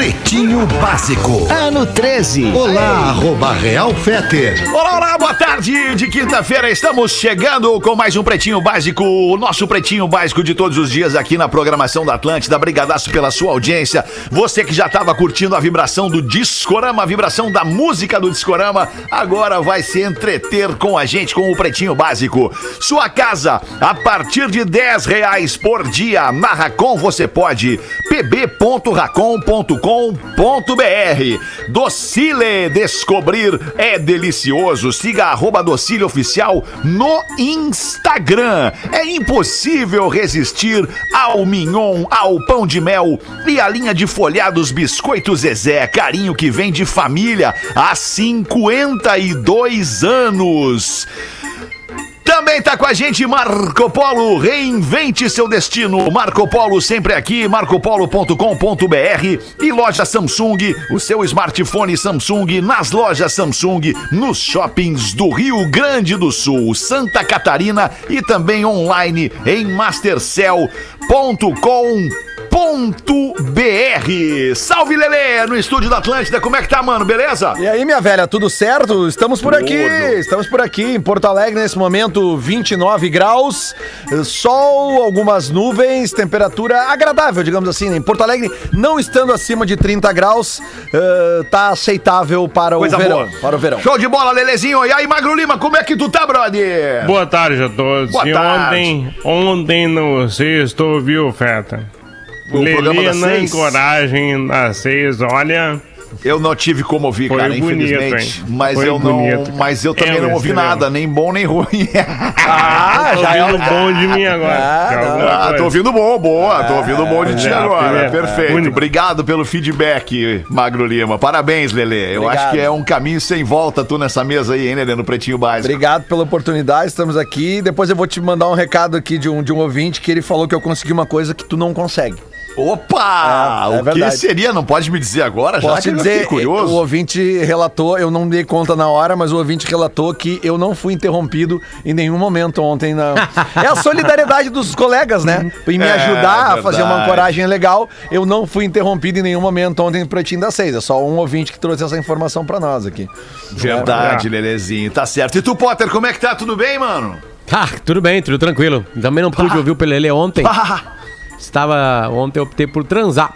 Pretinho Básico. Ano 13. Olá, arroba Real Feter. Olá, olá, boa tarde de quinta-feira. Estamos chegando com mais um Pretinho Básico, o nosso Pretinho Básico de todos os dias aqui na programação da Atlântida. Brigadaço pela sua audiência. Você que já estava curtindo a vibração do Discorama, a vibração da música do Discorama, agora vai se entreter com a gente com o Pretinho Básico. Sua casa, a partir de 10 reais por dia. Na Racon você pode. pb.racon.com.br Docile Descobrir é delicioso. Siga arroba Docile Oficial no Instagram. É impossível resistir ao mignon, ao pão de mel e à linha de folhados biscoitos Zezé. Carinho que vem de família há 52 anos. Também tá com a gente Marco Polo, reinvente seu destino. Marco Polo sempre aqui, marcopolo.com.br e loja Samsung, o seu smartphone Samsung nas lojas Samsung, nos shoppings do Rio Grande do Sul, Santa Catarina e também online em mastercell.com.br. Salve Lele, no estúdio da Atlântida, como é que tá, mano? Beleza? E aí, minha velha, tudo certo? Estamos por aqui, estamos por aqui em Porto Alegre nesse momento, 29 graus, sol, algumas nuvens, temperatura agradável, digamos assim. né? Em Porto Alegre, não estando acima de 30 graus, eh, tá aceitável para o verão. boa. Para o verão. Show de bola, Lelezinho. E aí, Magro Lima, como é que tu tá, brother? Boa tarde a todos. Boa e tarde. ontem, ontem no sexto, ouviu, Feta? O programa Lelê das na seis? encoragem das seis, olha. Eu não tive como ouvir, Foi cara, bonito, infelizmente. hein? mas Foi eu não, bonito. mas eu também É, não ouvi nada, nem bom nem ruim. Ah, tô já é ouvindo bom de mim agora. Ah, Que é não. alguma Ah, coisa. tô ouvindo bom, boa. Tô ouvindo bom de ti é, agora. primeiro, Perfeito. Obrigado pelo feedback, Magro Lima. Parabéns, Lelê. Eu Obrigado. acho que é um caminho sem volta tu nessa mesa aí, hein, Lelê, no Pretinho Básico. Obrigado pela oportunidade, estamos aqui. Depois eu vou te mandar um recado aqui de um, de um ouvinte que ele falou que eu consegui uma coisa que tu não consegue. Opa! É, é o que seria? Não pode me dizer agora? já Posso que te eu dizer, fiquei curioso. o ouvinte relatou, eu não dei conta na hora, mas o ouvinte relatou que eu não fui interrompido em nenhum momento ontem. Na... É a solidariedade dos colegas, né? Em me É, ajudar a fazer uma ancoragem legal, eu não fui interrompido em nenhum momento ontem no Pretinho das Seis. É só um ouvinte que trouxe essa informação pra nós aqui. Verdade, Lelezinho. Tá certo. E tu, Potter, como é que tá? Tudo bem, mano? Ah, tudo bem, tudo tranquilo. Também não pude ouvir o Pelele ontem. Ah, Estava. Ontem eu optei por transar.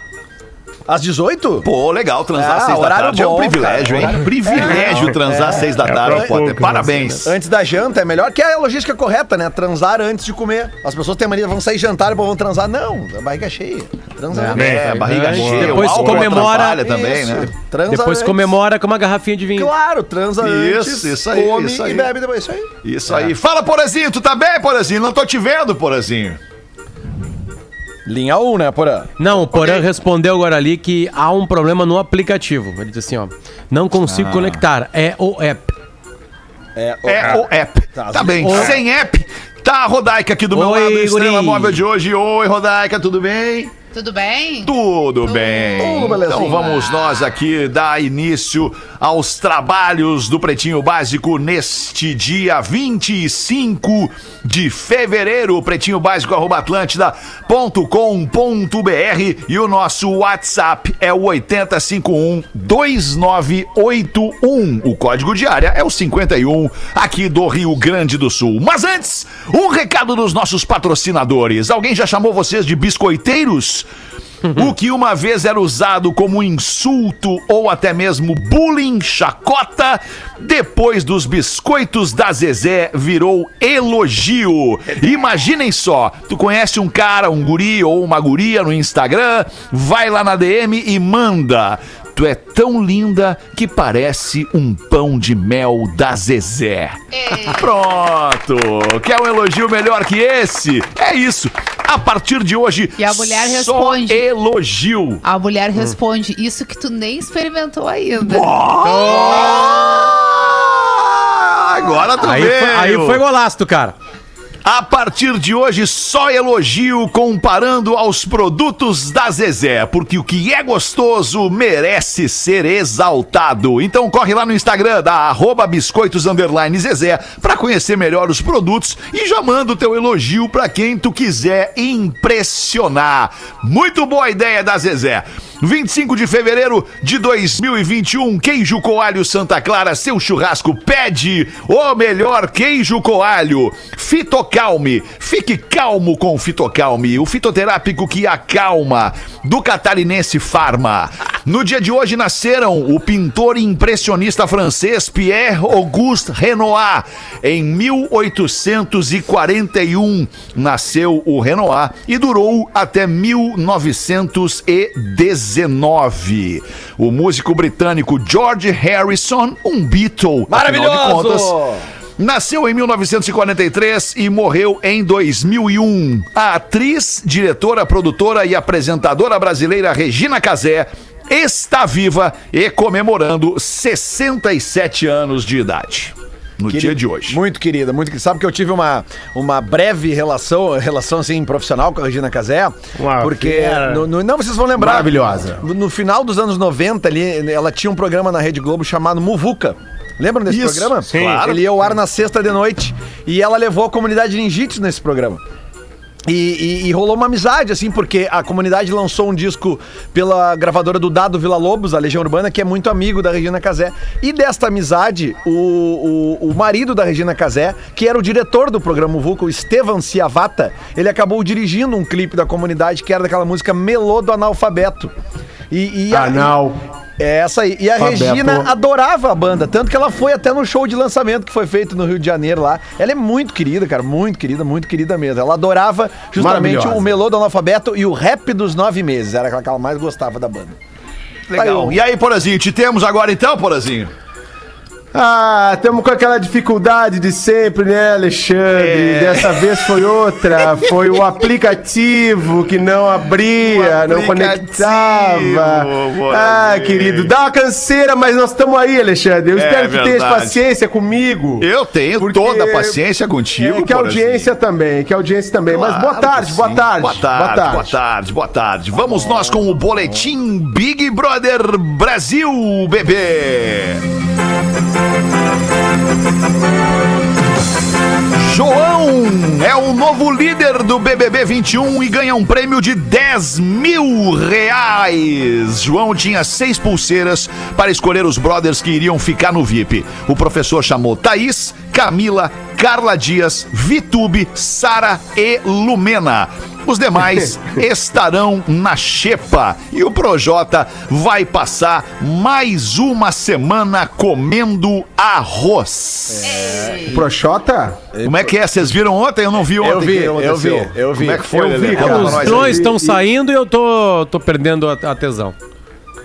Às 18? Pô, legal transar Ah, às seis da horário tarde. é um bom, privilégio, cara. hein? Privilégio transar às seis da É tarde, pra Potter. poucos, Parabéns. Antes da janta é melhor que é a logística correta, né? Transar antes de comer. As pessoas têm mania, vão sair jantar e vão transar. Não, a barriga é cheia. Transa É. É, barriga Depois cheia. o álcool comemora- atrapalha também, Isso. né? Transa Depois antes. comemora com uma garrafinha de vinho. Claro, transa Isso, antes, isso aí, come isso aí. e bebe depois. Isso aí. Isso aí. Fala, Porazinho, tu tá bem, Porazinho? Não tô te vendo, Porazinho. Linha 1, né, Porã? Não, o Porã respondeu agora ali que há um problema no aplicativo. Ele disse assim, ó. Não consigo conectar. É o app. É, É o app. Tá, Tá bem. o- Sem app, tá a Rodaica aqui do meu Oi, lado, estrela guri. móvel de hoje. Oi, Rodaica, tudo bem? Tudo bem? Tudo bem. Tudo. Então vamos nós aqui dar início aos trabalhos do Pretinho Básico neste dia 25 de fevereiro. Pretinho Básico arroba atlântida.com.br e o nosso WhatsApp é o 8051 2981. O código de área é o 51 aqui do Rio Grande do Sul. Mas antes, um recado dos nossos patrocinadores. Alguém já chamou vocês de biscoiteiros? O que uma vez era usado como insulto ou até mesmo bullying, chacota, depois dos biscoitos da Zezé virou elogio. Imaginem só, tu conhece um cara, um guri ou uma guria no Instagram, vai lá na DM e manda. Tu é tão linda que parece um pão de mel da Zezé. Pronto! Quer um elogio melhor que esse? É isso. A partir de hoje, E a mulher só responde. elogio. A mulher responde, isso que tu nem experimentou ainda. Agora tu Aí veio. foi, aí foi golaço, cara. A partir de hoje, só elogio comparando aos produtos da Zezé, porque o que é gostoso merece ser exaltado. Então corre lá no Instagram da arroba biscoitos Zezé pra conhecer melhor os produtos e já manda o teu elogio pra quem tu quiser impressionar. Muito boa ideia da Zezé. 25 de fevereiro de 2021, queijo coalho Santa Clara, seu churrasco pede o melhor queijo coalho. Fitocalme, fique calmo com o Fitocalme, o fitoterápico que acalma, do catarinense Farma. No dia de hoje nasceram o pintor impressionista francês Pierre Auguste Renoir. Em 1841 nasceu o Renoir e durou até 1919. O músico britânico George Harrison, um Beatle, afinal de Maravilhoso! contas, Nasceu em 1943 e morreu em 2001. A atriz, diretora, produtora e apresentadora brasileira Regina Casé está viva e comemorando 67 anos de idade. No Querida- dia de hoje. Muito querida, muito querida. Sabe que eu tive uma, uma breve relação, relação assim, profissional com a Regina Casé. Porque. no- no- não, vocês vão lembrar. Maravilhosa. No, no final dos anos 90 ali, ela tinha um programa na Rede Globo chamado Muvuca. Lembram desse Isso, programa? sim. claro. Ele ia ao ar na sexta de noite e ela levou a comunidade ninjitsu nesse programa. E, e- e rolou uma amizade, assim, porque a comunidade lançou um disco pela gravadora do Dado Vila Lobos, a Legião Urbana, que é muito amigo da Regina Casé. E desta amizade, o, o, o marido da Regina Casé, que era o diretor do programa Vulca, o Estevan Ciavata, ele acabou dirigindo um clipe da comunidade que era daquela música Melô do Analfabeto. E, e Anal. É essa aí. E a Alfabeto. Regina adorava a banda, tanto que ela foi até no show de lançamento que foi feito no Rio de Janeiro lá. Ela é muito querida, cara, muito querida, muito querida mesmo. Ela adorava justamente o melô do analfabeto e o rap dos nove meses. Era aquela que ela mais gostava da banda. Legal. Aí, E aí, Porazinho, te temos agora então, Porazinho? Ah, estamos com aquela dificuldade de sempre, né, Alexandre? É. Dessa vez foi outra. Foi o aplicativo que não abria, não conectava. Ah, querido, dá uma canseira, mas nós estamos aí, Alexandre. Eu É espero que tenhas paciência comigo. Eu tenho toda a paciência contigo, É, que a audiência também, que a audiência também. mas boa Claro tarde, boa sim. tarde. Boa tarde, boa tarde, boa tarde. Vamos nós com o boletim Big Brother Brasil, bebê. João é o novo líder do BBB 21 e ganha um prêmio de 10 mil reais. João tinha seis pulseiras para escolher os brothers que iriam ficar no VIP. O professor chamou Thaís, Camila, Carla Dias, Vitube, Sara e Lumena. Os demais estarão na xepa e o Projota vai passar mais uma semana comendo arroz. Proxota? Como é que é? Vocês viram ontem? Eu não vi ontem. Eu vi, eu vi, eu vi. Como é que foi, Eu vi, Os drones estão saindo e eu tô, tô perdendo a, a tesão.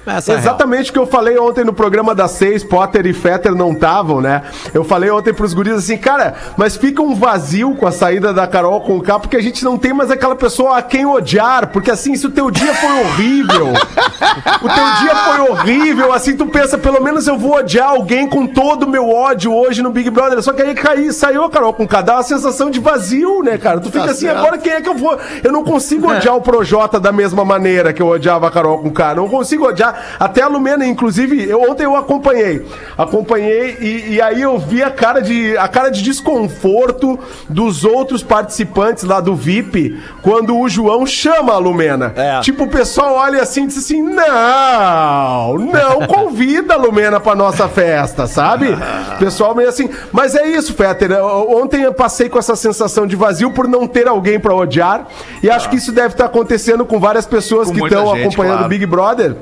Essa é. Exatamente o que eu falei ontem no programa das seis, Potter e Fetter não estavam, né? Eu falei ontem pros guris assim, cara, mas fica um vazio com a saída da Carol com o K, porque a gente não tem mais aquela pessoa a quem odiar, porque assim, se o teu dia foi horrível, o teu dia foi horrível, assim, tu pensa, pelo menos eu vou odiar alguém com todo o meu ódio hoje no Big Brother, só que aí saiu a Carol com K, dá uma sensação de vazio, né, cara? Tu fica Tá assim, certo. agora quem é que eu vou? Eu não consigo odiar o Projota da mesma maneira que eu odiava a Carol com K. Não consigo odiar. Até a Lumena, inclusive, eu, ontem eu acompanhei. Acompanhei e, e aí eu vi a cara, de, a cara de desconforto dos outros participantes lá do VIP quando o João chama a Lumena. É. Tipo, o pessoal olha assim e diz assim: não, não convida a Lumena pra nossa festa, sabe? O pessoal meio assim. Mas é isso, Fetter. Ontem eu passei com essa sensação de vazio por não ter alguém pra odiar. E acho que isso deve estar acontecendo com várias pessoas Com que estão acompanhando o claro. Big Brother.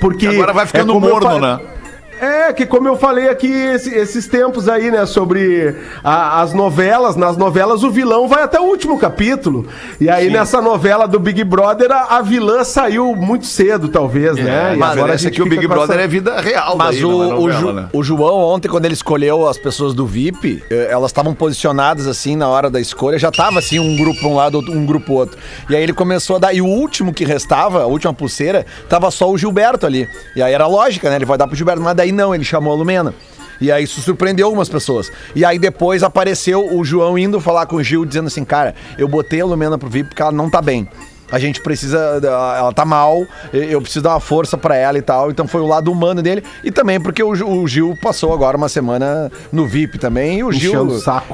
Porque Agora vai ficando é morno, né? É, que como eu falei aqui esse- esses tempos aí, né, sobre a- as novelas, nas novelas o vilão vai até o último capítulo. E aí nessa novela do Big Brother a, a vilã saiu muito cedo, talvez, né? É, E mas agora essa aqui o Big com essa- Brother é vida real Mas daí, o, é o, novela, Ju- né? o João, ontem, quando ele escolheu as pessoas do VIP, eh, elas estavam posicionadas assim na hora da escolha, já tava assim um grupo pra um lado, um grupo pro outro. E aí ele começou a dar. E o último que restava, a última pulseira, tava só o Gilberto ali. E aí era lógica, né? Ele vai dar pro Gilberto, mas daí não, ele chamou a Lumena. E aí isso surpreendeu algumas pessoas. E aí depois apareceu o João indo falar com o Gil, dizendo assim, cara, eu botei a Lumena pro VIP porque ela não tá bem. A gente precisa. Ela tá mal, eu preciso dar uma força pra ela e tal. Então foi o lado humano dele. E também porque o, Gil- o Gil passou agora uma semana no VIP também. E o Gil.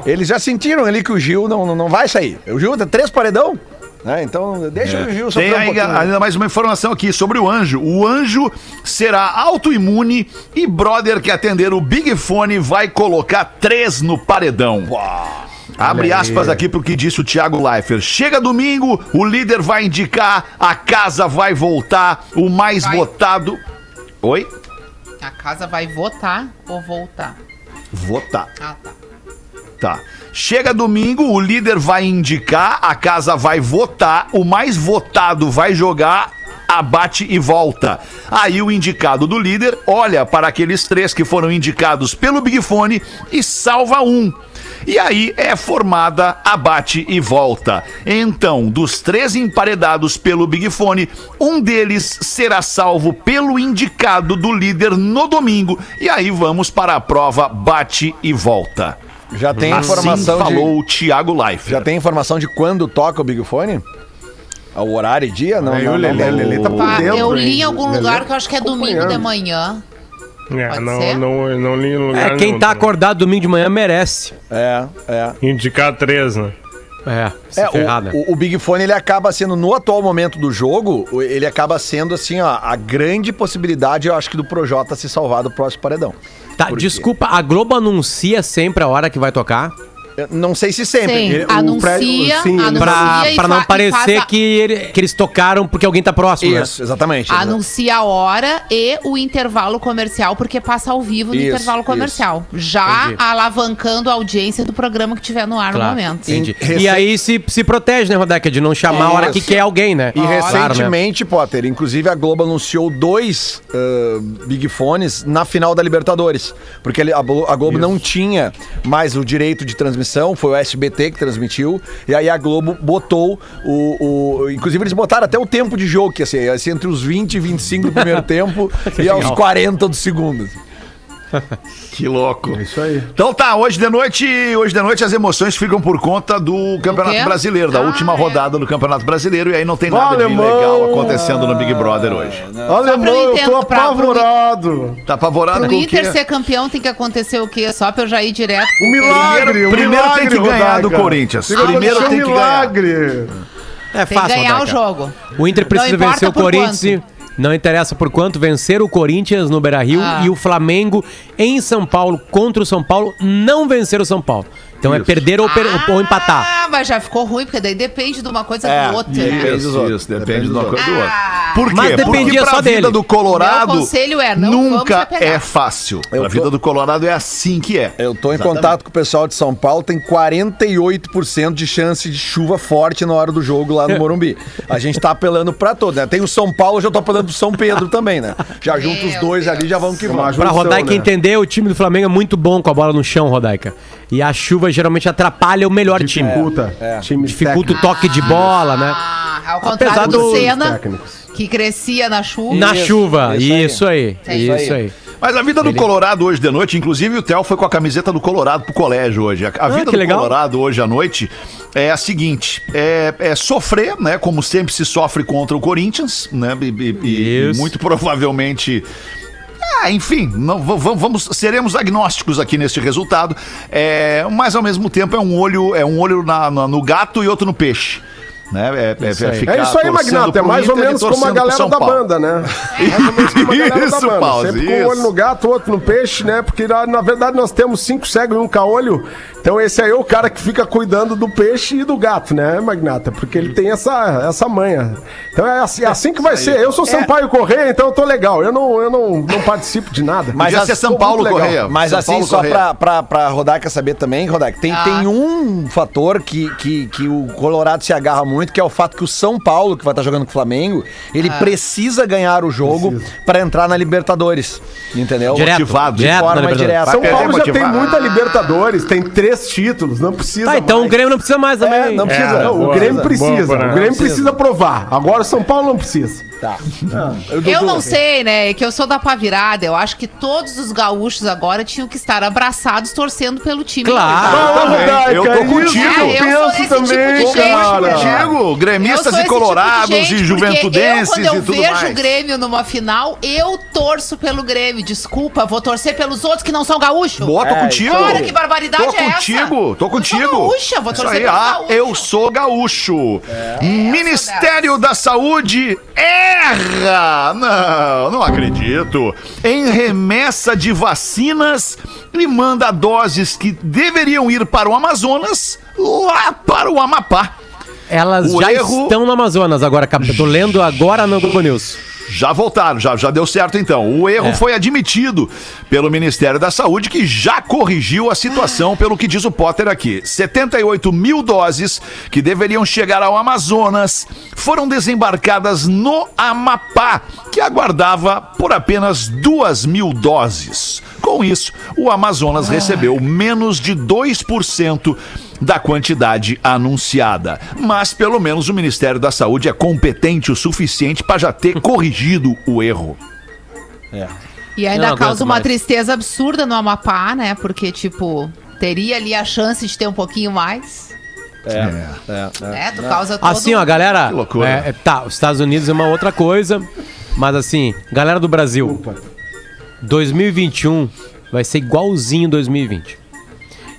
Eles já sentiram ali que o Gil não, não, não vai sair. O Gil tem três paredão. Né? Então deixa o Gil Tem um pouquinho. ainda mais uma informação aqui sobre o anjo. O anjo será autoimune e brother que atender o Big Fone vai colocar três no paredão. Abre aspas aqui pro que disse o Thiago Leifert. Chega domingo, o líder vai indicar, a casa vai voltar, o mais Vai. votado. Oi? A casa vai votar ou voltar? Votar. Ah, tá. Chega domingo, o líder vai indicar, a casa vai votar, o mais votado vai jogar, abate e volta. Aí o indicado do líder olha para aqueles três que foram indicados pelo Big Fone e salva um. E aí é formada abate e volta. Então, dos três emparedados pelo Big Fone, um deles será salvo pelo indicado do líder no domingo. E aí vamos para a prova bate e volta. Já tem Assim informação falou de. o Thiago Life. Já tem informação de quando toca o Big Fone? O horário e dia? Não, Aí não, o não, Lelê, não. Lelê tá por Pá, dentro, eu li em algum Lelê lugar que eu acho que é domingo de manhã. É, não, não, não li no lugar É, quem nenhum tá acordado domingo de manhã merece. É, é. Indicar três, né? É, É, ferrar, né? o, o, o Big Fone ele acaba sendo, no atual momento do jogo, ele acaba sendo assim, ó, a grande possibilidade, eu acho que do Projota se salvar do próximo paredão. Tá, desculpa, a Globo anuncia sempre a hora que vai tocar? Não sei se sempre. Sim, ele- anuncia, prédio- sim, anuncia Pra, e pra não e parecer a- que, ele- que eles tocaram porque alguém tá próximo, Isso, exatamente. Anuncia a hora e o intervalo comercial, porque passa ao vivo no Isso, intervalo comercial. Já Entendi. alavancando a audiência do programa que tiver no ar Claro, no momento. entendi. E aí se, se protege, né, Rodeca, de não chamar a hora que Isso. quer alguém, né? E Claro, né? recentemente, Potter, inclusive a Globo anunciou dois ah, Big Fones na final da Libertadores. Porque a Globo não tinha mais o direito de transmissão, foi o SBT que transmitiu. E aí a Globo botou o. o- inclusive, eles botaram até o tempo de jogo, que ia ser, ia ser entre os 20 e 25 do primeiro tempo e aos 40 do segundo. Que louco. É isso aí. Então tá, hoje de noite, hoje de noite as emoções ficam por conta do Campeonato? Brasileiro, da Ah, última é. rodada do Campeonato Brasileiro, e aí não tem nada de Alemão! legal acontecendo no Big Brother hoje. Alemão, eu eu tô pra- apavorado. Tá apavorado Pro com o quê? Inter ser campeão tem que acontecer o quê? Só pra eu já ir direto. Um milagre, Primeiro- um primeiro milagre, tem que ganhar do. Corinthians. Que Primeiro tem um que ganhar. milagre. É Tem que fácil, ganhar o jogo. O Inter precisa vencer o Corinthians. Não interessa por quanto vencer o Corinthians no Beira-Rio Ah. e o Flamengo em São Paulo contra o São Paulo não vencer o São Paulo. Então é perder ou, per- ou empatar. Ah, mas já ficou ruim, porque daí depende de uma coisa É, do outro. depende né? dos outros. Isso, depende, Depende de uma coisa do outro. Ah. Por quê? Mas dependia Porque pra só vida dele. do Colorado é, não nunca é fácil. Eu a tô- vida do Colorado é assim que é. Eu tô em contato com o pessoal de São Paulo, tem 48% de chance de chuva forte na hora do jogo lá no Morumbi. A gente tá apelando pra todo, né? Tem o São Paulo, eu já tô apelando pro São Pedro também, né? Já junto os dois Deus. ali, já vamos que vamos. Pra Rodaica né? entender, o time do Flamengo é muito bom com a bola no chão, Rodaica. E a chuva geralmente atrapalha o melhor time. Dificulta. Times Dificulta o toque de bola, né? Ah, ao contrário do do- Senna, que crescia na chuva. Na Isso, chuva, isso aí. isso aí. É Isso aí. Mas a vida do Colorado hoje de noite, inclusive o Theo foi com a camiseta do Colorado pro colégio hoje. A, a vida Ah, do legal. Colorado hoje à noite é a seguinte: é, é sofrer, né? Como sempre se sofre contra o Corinthians, né? E, e- e muito provavelmente. Ah, enfim, não, vamos, seremos agnósticos aqui neste resultado. É, mas ao mesmo tempo é um olho, é um olho na- na- no gato e outro no peixe. Né? É, é- Isso é aí. ficar É isso aí, Magnata. É pro mais ou menos como a galera da Paulo. banda, né? Isso, da banda. Pause, Sempre com um olho no gato, outro no peixe, né? Porque na, na verdade nós temos cinco cegos e um caolho. Então esse aí é o cara que fica cuidando do peixe e do gato, né, Magnata? Porque ele tem essa, essa manha. Então é assim, é assim que vai ser. Eu sou Sampaio Correia, então eu tô legal. Eu não, eu não, não participo de nada. Podia as- ser São Paulo. Correia. Mas São assim, Paulo só Correia. pra, pra, pra Rodaica saber também, Rodaica, tem, Ah. tem um fator que, que, que o Colorado se agarra muito, que é o fato que o São Paulo, que vai estar jogando com o Flamengo, ele Ah. precisa ganhar o jogo pra entrar na Libertadores. Entendeu? Direto, Motivado. direto na forma Libertadores. direta. São Vai Paulo já tem motivado. muita Libertadores, tem três três títulos, não precisa Tá, então mais. o Grêmio não precisa mais também. É, não precisa. É, Não, o Boa, Grêmio boa, precisa. boa, o? Grêmio Precisa. precisa provar. Agora o São Paulo não precisa. Tá. Eu não sei, né? é Que eu sou da pá virada. Eu acho que todos os gaúchos agora tinham que estar abraçados torcendo pelo time. Claro. Ah, também. Rodaica, Eu tô isso contigo. Eu É, eu sou penso esse também, tipo de gente, cara. Contigo, Eu gremistas e esse tipo de colorados gente, e juventudenses eu, quando eu e tudo vejo mais. o Grêmio numa final, eu torço pelo Grêmio. Desculpa, vou torcer pelos outros que não são gaúchos. Boa, tô É, contigo. Olha que barbaridade Tô é essa. contigo, tô Eu contigo. sou gaúcha, vou Isso torcer aí, pelos ah, gaúchos. eu sou gaúcho. Ministério da Saúde erra! Não, não acredito. Em remessa de vacinas e manda doses que deveriam ir para o Amazonas lá para o Amapá. Elas O já erro- estão no Amazonas agora, cap- eu tô lendo agora no Globo News. Já voltaram, já, já deu certo então. O erro É. foi admitido pelo Ministério da Saúde, que já corrigiu a situação, pelo que diz o Potter aqui. 78 mil doses que deveriam chegar ao Amazonas foram desembarcadas no Amapá, que aguardava por apenas 2 mil doses. Com isso, o Amazonas recebeu menos de 2% da quantidade anunciada. Mas pelo menos o Ministério da Saúde é competente o suficiente para já ter corrigido o erro. E Eu ainda causa uma mais. tristeza absurda no Amapá, né? Porque, tipo, teria ali a chance de ter um pouquinho mais. É, é, é. Né? Tu causa todo... Assim, ó, galera. Que loucura. é, é, tá, os Estados Unidos é uma outra coisa. Mas assim, galera do Brasil, 2021 vai ser igualzinho 2020.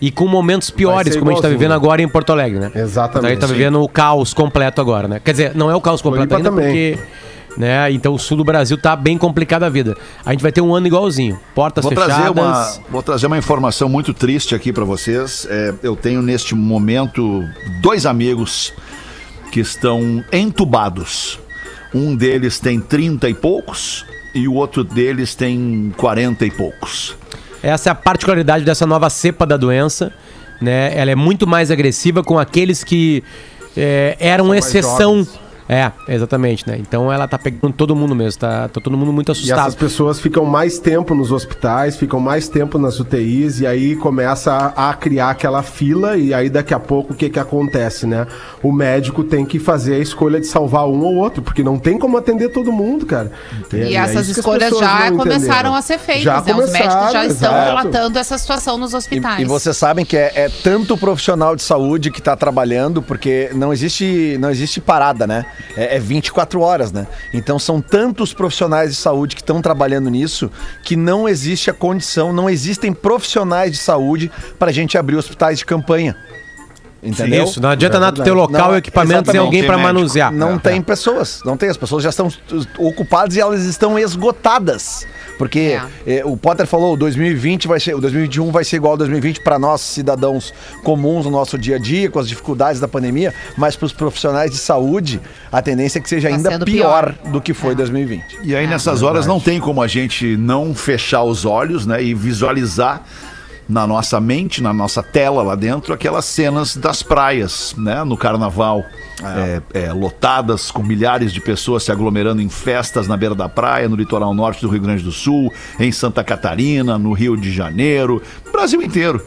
E com momentos piores, como a gente tá vivendo agora em Porto Alegre, né? Exatamente. Então a gente tá Sim. vivendo o caos completo agora, né? Quer dizer, não é o caos completo Floripa ainda também. porque. Né? Então o sul do Brasil tá bem complicada a vida. A gente vai ter um ano igualzinho. Portas Vou fechadas. trazer, uma, vou trazer uma informação muito triste aqui para vocês. É, eu tenho neste momento dois amigos que estão entubados. Um deles tem 30 e poucos e o outro deles tem 40 e poucos. Essa é a particularidade dessa nova cepa da doença, né? Ela é muito mais agressiva com aqueles que é, eram mais exceção. É, exatamente, né? Então ela tá pegando todo mundo mesmo, tá, tá todo mundo muito E assustado. essas pessoas ficam mais tempo nos hospitais, ficam mais tempo nas UTIs e aí começa a, a criar aquela fila e aí daqui a pouco o que que acontece, né? O médico tem que fazer a escolha de salvar um ou outro, porque não tem como atender todo mundo, cara. E é essas isso que as escolhas já começaram entenderam. a ser feitas, Já né? Os médicos já estão exato. relatando essa situação nos hospitais. E, e vocês sabem que é, é tanto o profissional de saúde que está trabalhando, porque não existe, não existe parada, né? É, é 24 horas, né? Então são tantos profissionais de saúde que estão trabalhando nisso que não existe a condição, não existem profissionais de saúde para a gente abrir hospitais de campanha. Entendeu? Isso, não adianta nada tu ter local Não, e equipamento sem alguém médico. manusear. Não tem pessoas, não tem. As pessoas já estão ocupadas e elas estão esgotadas. Porque eh, o Potter falou, o 2020 vai ser, o 2021 vai ser igual ao 2020 para nós cidadãos comuns no nosso dia a dia, com as dificuldades da pandemia, mas para os profissionais de saúde, a tendência é que seja Tá ainda pior, pior. do que foi 2020. E aí, nessas horas, não tem como a gente não fechar os olhos né, e visualizar na nossa mente, na nossa tela lá dentro, aquelas cenas das praias, né? No carnaval. É, é, lotadas, com milhares de pessoas se aglomerando em festas na beira da praia, no litoral norte do Rio Grande do Sul, em Santa Catarina, no Rio de Janeiro, Brasil inteiro.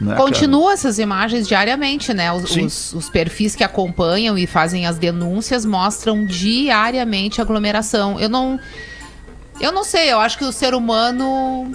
né, cara? Continua essas imagens diariamente, né? Os, os- os perfis que acompanham e fazem as denúncias mostram diariamente aglomeração. Eu não. Eu não sei, eu acho que o ser humano.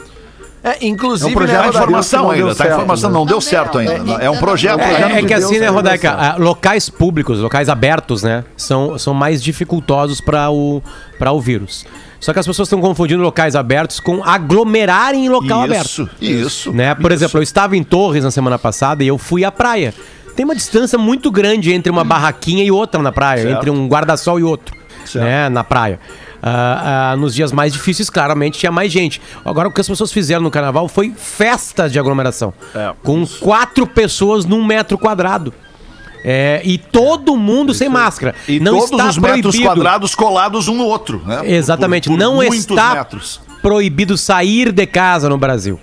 É, inclusive, É um projeto Tá Deus que não ainda, deu tá informação, né? não, deu certo ainda. é, É um projeto. não. É, projeto é de que assim, né, Rodaica, ah, locais públicos, locais abertos, né, são, são mais dificultosos para o, pra o vírus. Só que as pessoas estão confundindo locais abertos com aglomerar em local aberto. Isso, isso. Né? Por exemplo, eu estava em Torres na semana passada e eu fui à praia. Tem uma distância muito grande entre uma barraquinha e outra na praia, Certo. entre um guarda-sol e outro, Certo. né, na praia. Ah, ah, nos dias mais difíceis, claramente, tinha mais gente. Agora, o que as pessoas fizeram no carnaval foi festa de aglomeração. É. Com quatro pessoas num metro quadrado. É, e todo mundo sem máscara. E não todos está os metros proibido. quadrados colados um no outro, né? Exatamente. por- por não está metros. proibido sair de casa no Brasil.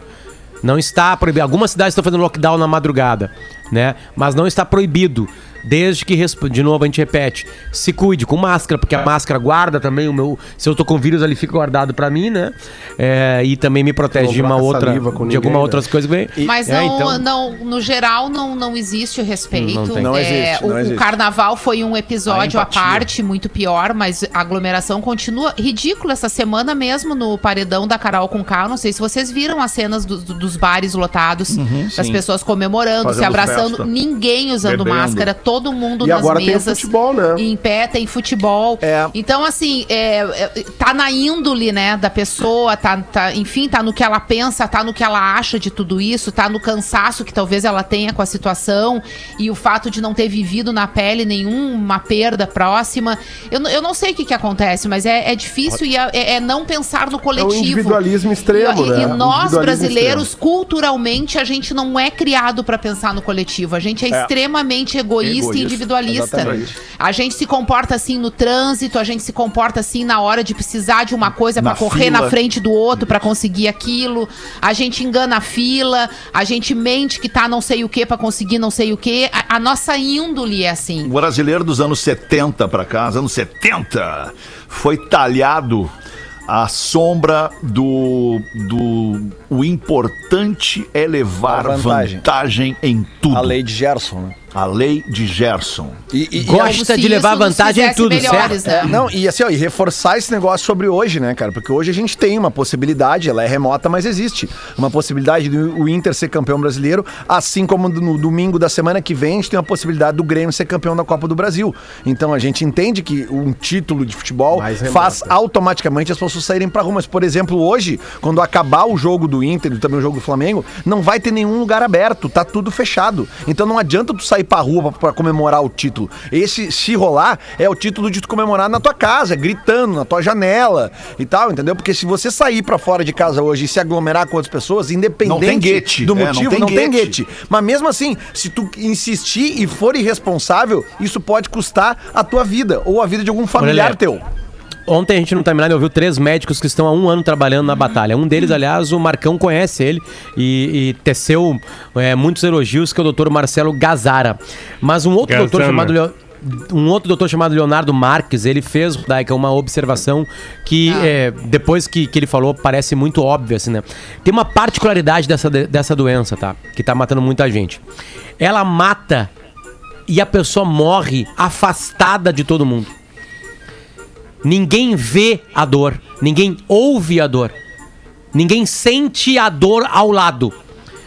Não está proibido. Algumas cidades estão fazendo lockdown na madrugada. né? Mas não está proibido. Desde que, de novo, a gente repete, se cuide com máscara, porque a máscara guarda também o meu. Se eu tô com vírus, ele fica guardado pra mim, né? É, e também me protege de uma outra. De ninguém, alguma né? outras coisas que vem. Mas É, não, então- não, no geral, não, não existe o respeito. Não tem. Não É, existe, o, não o existe. carnaval foi um episódio A à parte, muito pior, mas a aglomeração continua ridícula essa semana mesmo no paredão da Carol com K. Não sei se vocês viram as cenas do- do- dos bares lotados, das pessoas comemorando, se Fazendo abraçando, festa. ninguém usando Bebendo. máscara, todo mundo E nas agora tem o mesas. futebol, né? Em pé, tem futebol. É. Então, assim, é, é, tá na índole, né, da pessoa, tá, tá, enfim, tá no que ela pensa, tá no que ela acha de tudo isso, tá no cansaço que talvez ela tenha com a situação e o fato de não ter vivido na pele nenhuma perda próxima. Eu, não- eu não sei o que, que acontece, mas é, é difícil e é, é- é não pensar no coletivo. individualismo extremo, e, né? E nós, brasileiros, culturalmente, a gente não é criado pra pensar no coletivo. A gente é, extremamente egoísta, e Egoísta, individualista. exatamente. A gente se comporta assim no trânsito, a gente se comporta assim na hora de precisar de uma coisa Na pra correr fila. na frente do outro pra conseguir aquilo. A gente engana a fila, a gente mente que tá não sei o que pra conseguir não sei o que. A, a nossa índole é assim. O brasileiro dos anos 70 pra cá, anos 70, foi talhado à sombra do, do o importante é levar A vantagem. vantagem. em tudo. A lei de Gerson, né? A lei de Gerson. E, e- Gosta de levar vantagem em tudo, melhores, certo? né? Não, e assim, ó, e reforçar esse negócio sobre hoje, né, cara? Porque hoje a gente tem uma possibilidade, ela é remota, mas existe. Uma possibilidade do Inter ser campeão brasileiro, assim como no domingo da semana que vem a gente tem a possibilidade do Grêmio ser campeão da Copa do Brasil. Então a gente entende que um título de futebol faz automaticamente as pessoas saírem pra rua. Mas, por exemplo, hoje, quando acabar o jogo do Inter e também o jogo do Flamengo, não vai ter nenhum lugar aberto, tá tudo fechado. Então não adianta tu sair pra rua pra, pra comemorar o título. Esse, se rolar, é o título de tu comemorar na tua casa, gritando, na tua janela e tal, entendeu? Porque se você sair pra fora de casa hoje e se aglomerar com outras pessoas, independente do É, não motivo, tem não tem guete. Mas mesmo assim, se tu insistir e for irresponsável, isso pode custar a tua vida ou a vida de algum familiar teu. Ontem a gente não tá mirando, ouviu três médicos que estão há um ano trabalhando na batalha. Um deles, aliás, o Marcão conhece ele e, e teceu é, muitos elogios, que é o doutor Marcelo Gazara. Mas um outro doutor Gazana. chamado. Leo- Um outro doutor chamado Leonardo Marques, ele fez, Daica, uma observação que é, depois que, que ele falou parece muito óbvio, assim, né? Tem uma particularidade dessa, de- dessa doença, tá? Que tá matando muita gente. Ela mata e a pessoa morre afastada de todo mundo. Ninguém vê a dor, ninguém ouve a dor, ninguém sente a dor ao lado.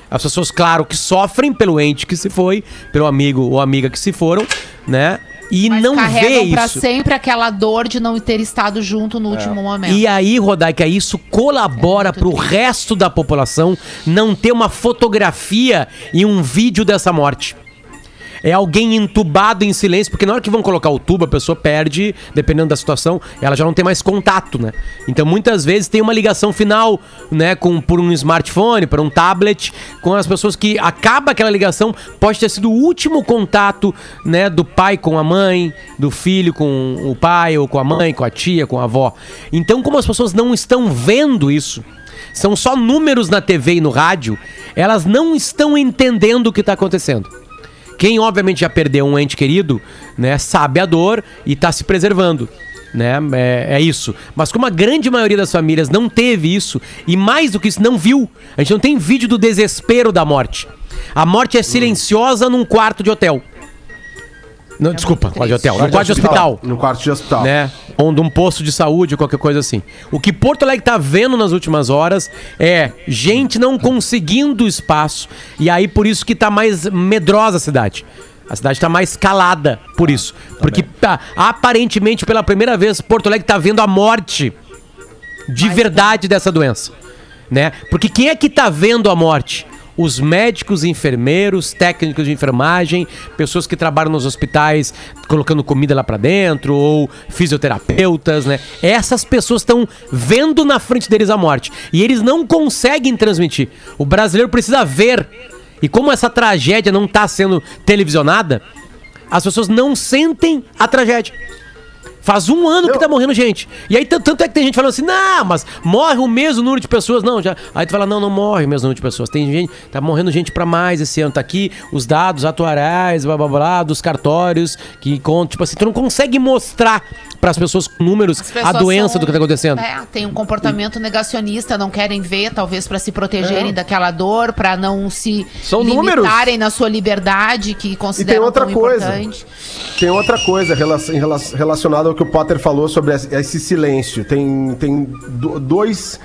As pessoas, claro, que sofrem pelo ente que se foi, pelo amigo ou amiga que se foram, né? E Mas não vê carregam pra isso. sempre aquela dor de não ter estado junto no último momento. E aí, Rodaica, isso colabora pro resto da população não ter uma fotografia e um vídeo dessa morte. É alguém entubado em silêncio, porque na hora que vão colocar o tubo, a pessoa perde, dependendo da situação, ela já não tem mais contato, né? Então muitas vezes tem uma ligação final, né, com, por um smartphone, por um tablet, com as pessoas que acaba aquela ligação, pode ter sido o último contato, né, do pai com a mãe, do filho com o pai, ou com a mãe, com a tia, com a avó. Então, como as pessoas não estão vendo isso, são só números na TV e no rádio, elas não estão entendendo o que está acontecendo. Quem obviamente já perdeu um ente querido, né, sabe a dor e tá se preservando. Né? É, é isso. Mas como a grande maioria das famílias não teve isso, e mais do que isso, não viu, a gente não tem vídeo do desespero da morte. A morte é silenciosa num quarto de hotel. Não, desculpa, quarto de hotel. No quarto de hospital No quarto de hospital. né? Ou de um posto de saúde, qualquer coisa assim. O que Porto Alegre tá vendo nas últimas horas é gente não conseguindo espaço. E aí por isso que tá mais medrosa a cidade. A cidade tá mais calada por isso. Porque tá, aparentemente pela primeira vez Porto Alegre tá vendo a morte de verdade dessa doença, né? Porque quem é que tá vendo a morte? Os médicos, enfermeiros, técnicos de enfermagem, pessoas que trabalham nos hospitais colocando comida lá pra dentro ou fisioterapeutas, né? Essas pessoas estão vendo na frente deles a morte e eles não conseguem transmitir. O brasileiro precisa ver. E como essa tragédia não tá sendo televisionada, as pessoas não sentem a tragédia. Faz um ano que tá morrendo gente. E aí, tanto é que tem gente falando assim, não, mas morre o mesmo número de pessoas. Não, já. Aí tu fala, não, não morre o mesmo número de pessoas. Tem gente, tá morrendo gente pra mais esse ano. Tá aqui os dados atuariais, blá blá blá, dos cartórios, que contam, tipo assim, tu não consegue mostrar pras pessoas com números As a pessoas doença são- do que tá acontecendo. É, tem um comportamento negacionista, não querem ver, talvez para se É. protegerem daquela dor, para não se São limitarem na sua liberdade, que E tem consideram outra tão coisa. importante. Tem outra coisa relacionada ao que o Potter falou sobre esse silêncio. Tem, tem do- dois,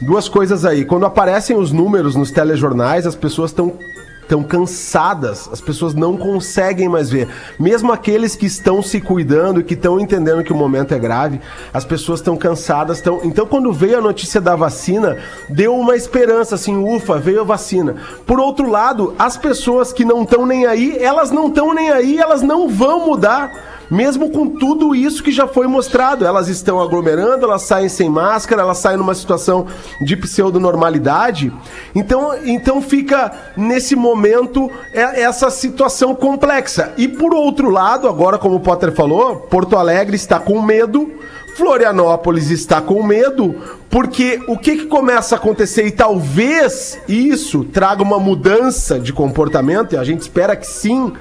duas coisas aí. Quando aparecem os números nos telejornais, as pessoas estão estão cansadas, as pessoas não conseguem mais ver. Mesmo aqueles que estão se cuidando e que estão entendendo que o momento é grave, as pessoas estão cansadas. Estão... Então, quando veio a notícia da vacina, deu uma esperança, assim, ufa, veio a vacina. Por outro lado, as pessoas que não estão nem aí, elas não estão nem aí, elas não vão mudar. Mesmo com tudo isso que já foi mostrado, elas estão aglomerando, elas saem sem máscara, elas saem numa situação de pseudonormalidade. Então, então fica nesse momento é- essa situação complexa. E por outro lado, agora como o Potter falou, Porto Alegre está com medo, Florianópolis está com medo, porque o que, que começa a acontecer? E talvez isso traga uma mudança de comportamento, e a gente espera que sim.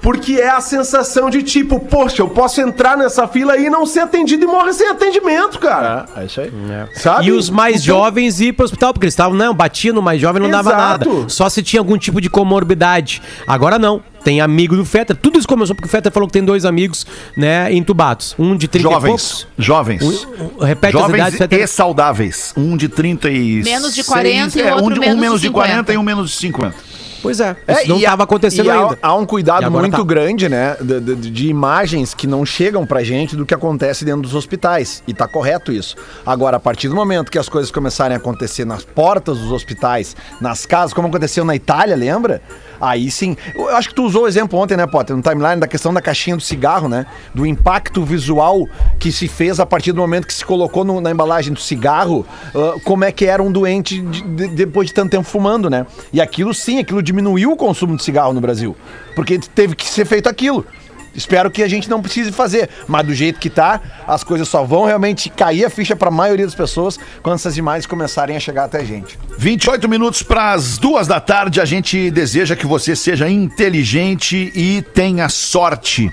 Porque é a sensação de tipo, poxa, eu posso entrar nessa fila aí e não ser atendido e morrer sem atendimento, cara. É, é isso aí. Sabe? E os mais Então- jovens ir pro hospital, porque eles estavam, não, batia no mais jovem, não dava Exato. nada. Só se tinha algum tipo de comorbidade. Agora não. Tem amigo do Fetter. Tudo isso começou porque o Fetter falou que tem dois amigos, né, entubados. Um de 30 e Jovens. poucos. Jovens. Um- repete as Jovens idades, e saudáveis. Um de 30 e... Menos de 40 e é, outro um, de- um menos de menos de 50. 40 e um menos de 50. Pois é. É, Isso não estava acontecendo há- ainda. Há um cuidado muito tá. grande, né, de, de- de imagens que não chegam pra gente do que acontece dentro dos hospitais. E tá correto isso. Agora, a partir do momento que as coisas começarem a acontecer nas portas dos hospitais, nas casas, como aconteceu na Itália, lembra? Aí sim. Eu acho que tu usou o exemplo ontem, né, Potter, no timeline da questão da caixinha do cigarro, né? Do impacto visual que se fez a partir do momento que se colocou no- na embalagem do cigarro, ah, como é que era um doente de- de- depois de tanto tempo fumando, né? E aquilo sim, aquilo diminuiu o consumo de cigarro no Brasil. Porque teve que ser feito aquilo. Espero que a gente não precise fazer, mas do jeito que tá, as coisas só vão realmente cair a ficha para a maioria das pessoas quando essas imagens começarem a chegar até a gente. 28 minutos para as duas da tarde. A gente deseja que você seja inteligente e tenha sorte.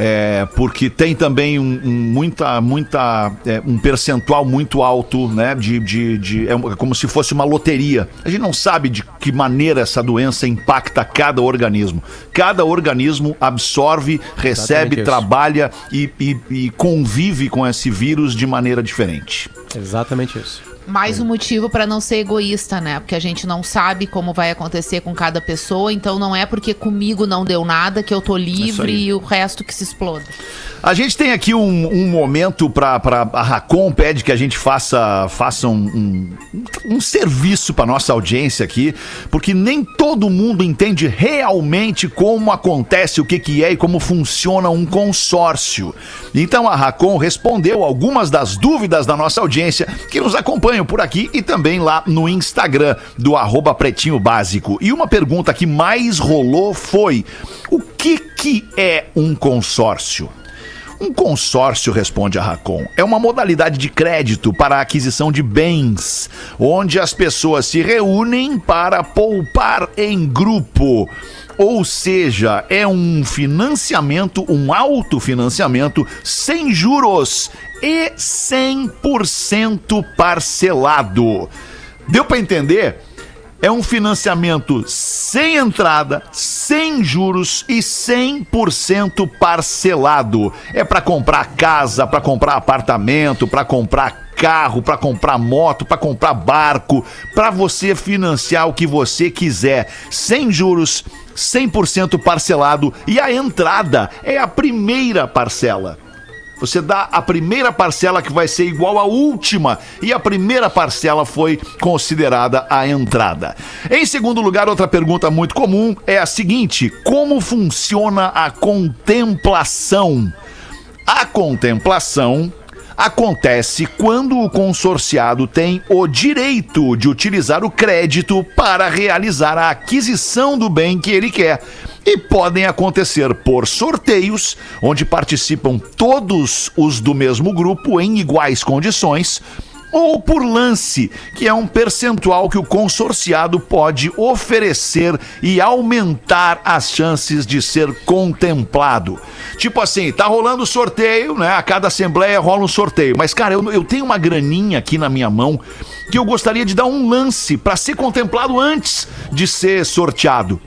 É, porque tem também um, um muita, muita, é, um percentual muito alto, né? De, de, de- é é como se fosse uma loteria. A gente não sabe de que maneira essa doença impacta cada organismo. Cada organismo absorve, recebe, trabalha e, e- e convive com esse vírus de maneira diferente. Exatamente isso. Mais um motivo para não ser egoísta, né? Porque a gente não sabe como vai acontecer com cada pessoa, então não é porque comigo não deu nada que eu tô livre aí. e o resto que se exploda. A gente tem aqui um, um momento para a Racon pede que a gente faça, faça um, um, um serviço para nossa audiência aqui, porque nem todo mundo entende realmente como acontece, o que, que é e como funciona um consórcio. Então a Racon respondeu algumas das dúvidas da nossa audiência que nos acompanham por aqui e também lá no Instagram do arroba Pretinho Básico. E uma pergunta que mais rolou foi: o que, que é um consórcio? Um consórcio, responde a Racon, é uma modalidade de crédito para a aquisição de bens, onde as pessoas se reúnem para poupar em grupo. Ou seja, é um financiamento, um autofinanciamento sem juros e 100% parcelado. Deu para entender? É um financiamento sem entrada, sem juros e 100% parcelado. É para comprar casa, para comprar apartamento, para comprar carro, para comprar moto, para comprar barco, para você financiar o que você quiser, sem juros, 100% parcelado e a entrada é a primeira parcela. Você dá a primeira parcela que vai ser igual à última, e a primeira parcela foi considerada a entrada. Em segundo lugar, outra pergunta muito comum é a seguinte: como funciona a contemplação? A contemplação acontece quando o consorciado tem o direito de utilizar o crédito para realizar a aquisição do bem que ele quer. E podem acontecer por sorteios, onde participam todos os do mesmo grupo em iguais condições, ou por lance, que é um percentual que o consorciado pode oferecer e aumentar as chances de ser contemplado. Tipo assim, tá rolando sorteio, né? A cada assembleia rola um sorteio. Mas, cara, eu, eu tenho uma graninha aqui na minha mão que eu gostaria de dar um lance para ser contemplado antes de ser sorteado.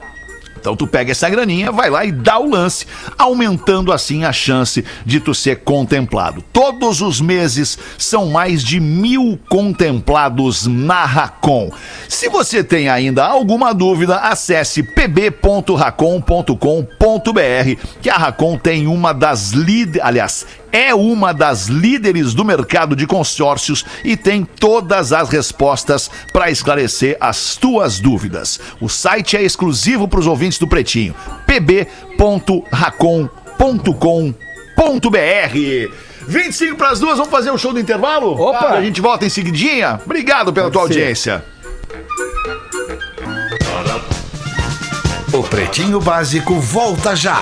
Então tu pega essa graninha, vai lá e dá o lance, aumentando assim a chance de tu ser contemplado. Todos os meses são mais de mil contemplados na Racon. Se você tem ainda alguma dúvida, acesse pb.racon.com.br, que a Racon tem uma das líderes, aliás, é uma das líderes do mercado de consórcios e tem todas as respostas para esclarecer as tuas dúvidas. O site é exclusivo para os ouvintes do Pretinho. pb.racon.com.br 25 para as duas, vamos fazer o show do intervalo? Opa! A gente volta em seguidinha. Obrigado pela tua ser. audiência. O Pretinho Básico volta já.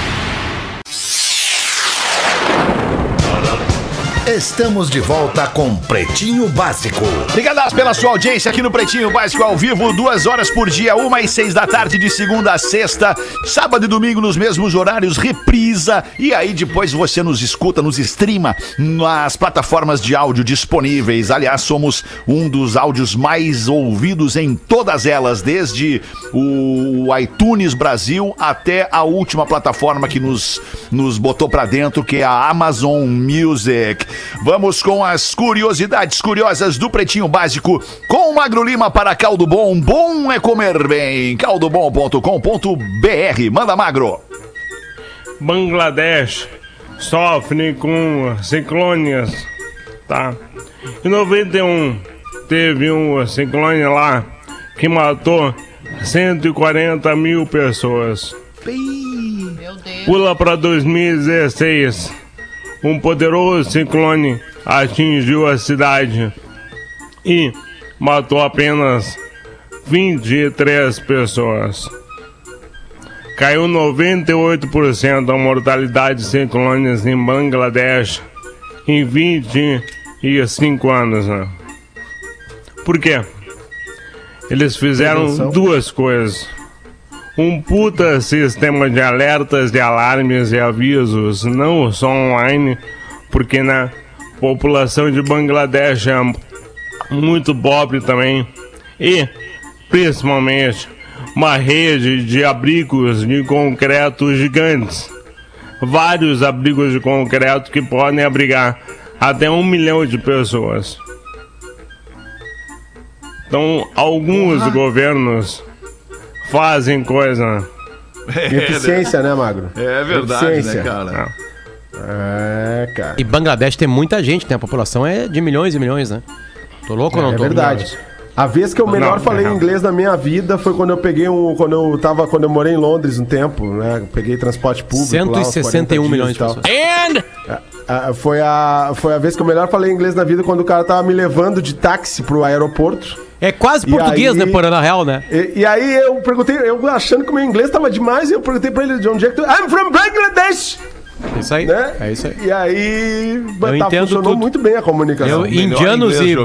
Estamos de volta com Pretinho Básico. Obrigadas pela sua audiência aqui no Pretinho Básico ao vivo, duas horas por dia, uma e seis da tarde, de segunda a sexta, sábado e domingo nos mesmos horários, reprisa, e aí depois você nos escuta, nos streama nas plataformas de áudio disponíveis. Aliás, somos um dos áudios mais ouvidos em todas elas, desde o iTunes Brasil até a última plataforma que nos, nos botou pra dentro, que é a Amazon Music. Vamos com as curiosidades curiosas do Pretinho Básico com o Magro Lima para Caldo Bom. Bom é comer bem. caldobom.com.br. Manda Magro. Bangladesh sofre com ciclones, tá? Em 91 teve um ciclone lá que matou 140 mil pessoas. Meu Deus. Pula para 2016. Um poderoso ciclone atingiu a cidade e matou apenas 23 pessoas. Caiu 98% a mortalidade de ciclones em Bangladesh em 25 anos. Né? Por quê? Eles fizeram duas coisas. Um puta sistema de alertas, de alarmes e avisos, não só online, porque na população de Bangladesh é muito pobre também. E, principalmente, uma rede de abrigos de concreto gigantes. Vários abrigos de concreto que podem abrigar até um milhão de pessoas. Então, alguns governos fazem coisa. Eficiência, né, Magro? É verdade, Eficiência. né, cara? É, cara. E Bangladesh tem muita gente, né? A população é de milhões e milhões, né? Tô louco ou não É tô? verdade. A vez que eu melhor Não, falei não. inglês na minha vida foi quando eu peguei um. Quando eu tava. Quando eu morei em Londres um tempo, né? Eu Peguei transporte público. lá, uns 161 40 milhões de e pessoas. Ah, foi, a, foi a vez que eu melhor falei inglês na vida quando o cara tava me levando de táxi pro aeroporto. É quase português, aí- né, por na real, né? E, e aí eu perguntei, eu achando que o meu inglês tava demais, e eu perguntei pra ele de onde é que tu. I'm from Bangladesh! É isso aí. Né? É isso aí. E aí tá, entendo funcionou tudo. muito bem a comunicação. Eu, indianos e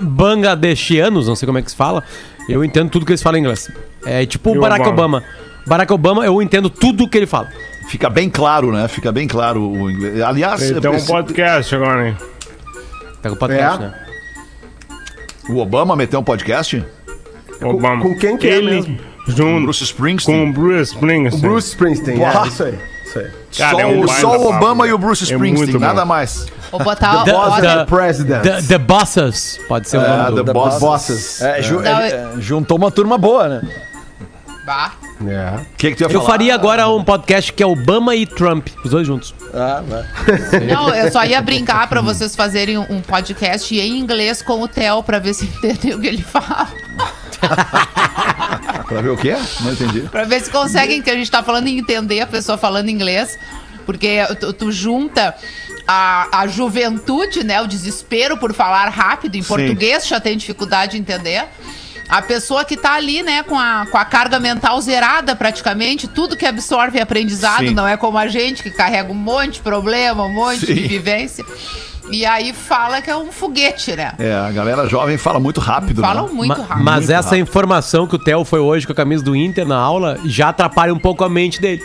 bangladeshianos, não sei como é que se fala, eu entendo tudo que eles falam em inglês. É tipo o E o Barack Obama? Obama. Barack Obama, eu entendo tudo que ele fala. Fica bem claro, né? Fica bem claro o inglês. Aliás, tem um podcast agora, hein? Tá com o podcast, É? né? O Obama meteu um podcast? Obama. com quem que é Ele, mesmo? junto Bruce Springsteen? com o Bruce Springsteen. Bruce Springsteen, Uau. é isso aí. Isso aí. Cara, só é um o, só o papo. Obama e o Bruce É Springsteen, bom. nada mais. Vou botar The- bota- the- President. The, the Bosses, pode ser o É, nome do... The Bosses. Bosses. É, ju- é, é, juntou uma turma boa, né? Bah. É. O que, que tu ia Eu falar? faria agora um podcast que é Obama e Trump, os dois juntos. Ah, vai. Não, eu só ia brincar pra vocês fazerem um podcast em inglês com o Theo pra ver se entendem o que ele fala. Pra ver o quê? Não entendi. Pra ver se conseguem, que a gente tá falando em entender a pessoa falando inglês. Porque tu, tu junta a, a juventude, né? O desespero por falar rápido. Em português já tem dificuldade de entender. A pessoa que tá ali, né, com a, com a carga mental zerada praticamente, tudo que absorve é aprendizado, Sim. não é como a gente que carrega um monte de problema, um monte de Sim. vivência. E aí fala que é um foguete, né? É, a galera jovem fala muito rápido, Falam né? muito Ma- rápido. mas Muito essa rápido. informação que o Theo foi hoje com a camisa do Inter na aula já atrapalha um pouco a mente dele.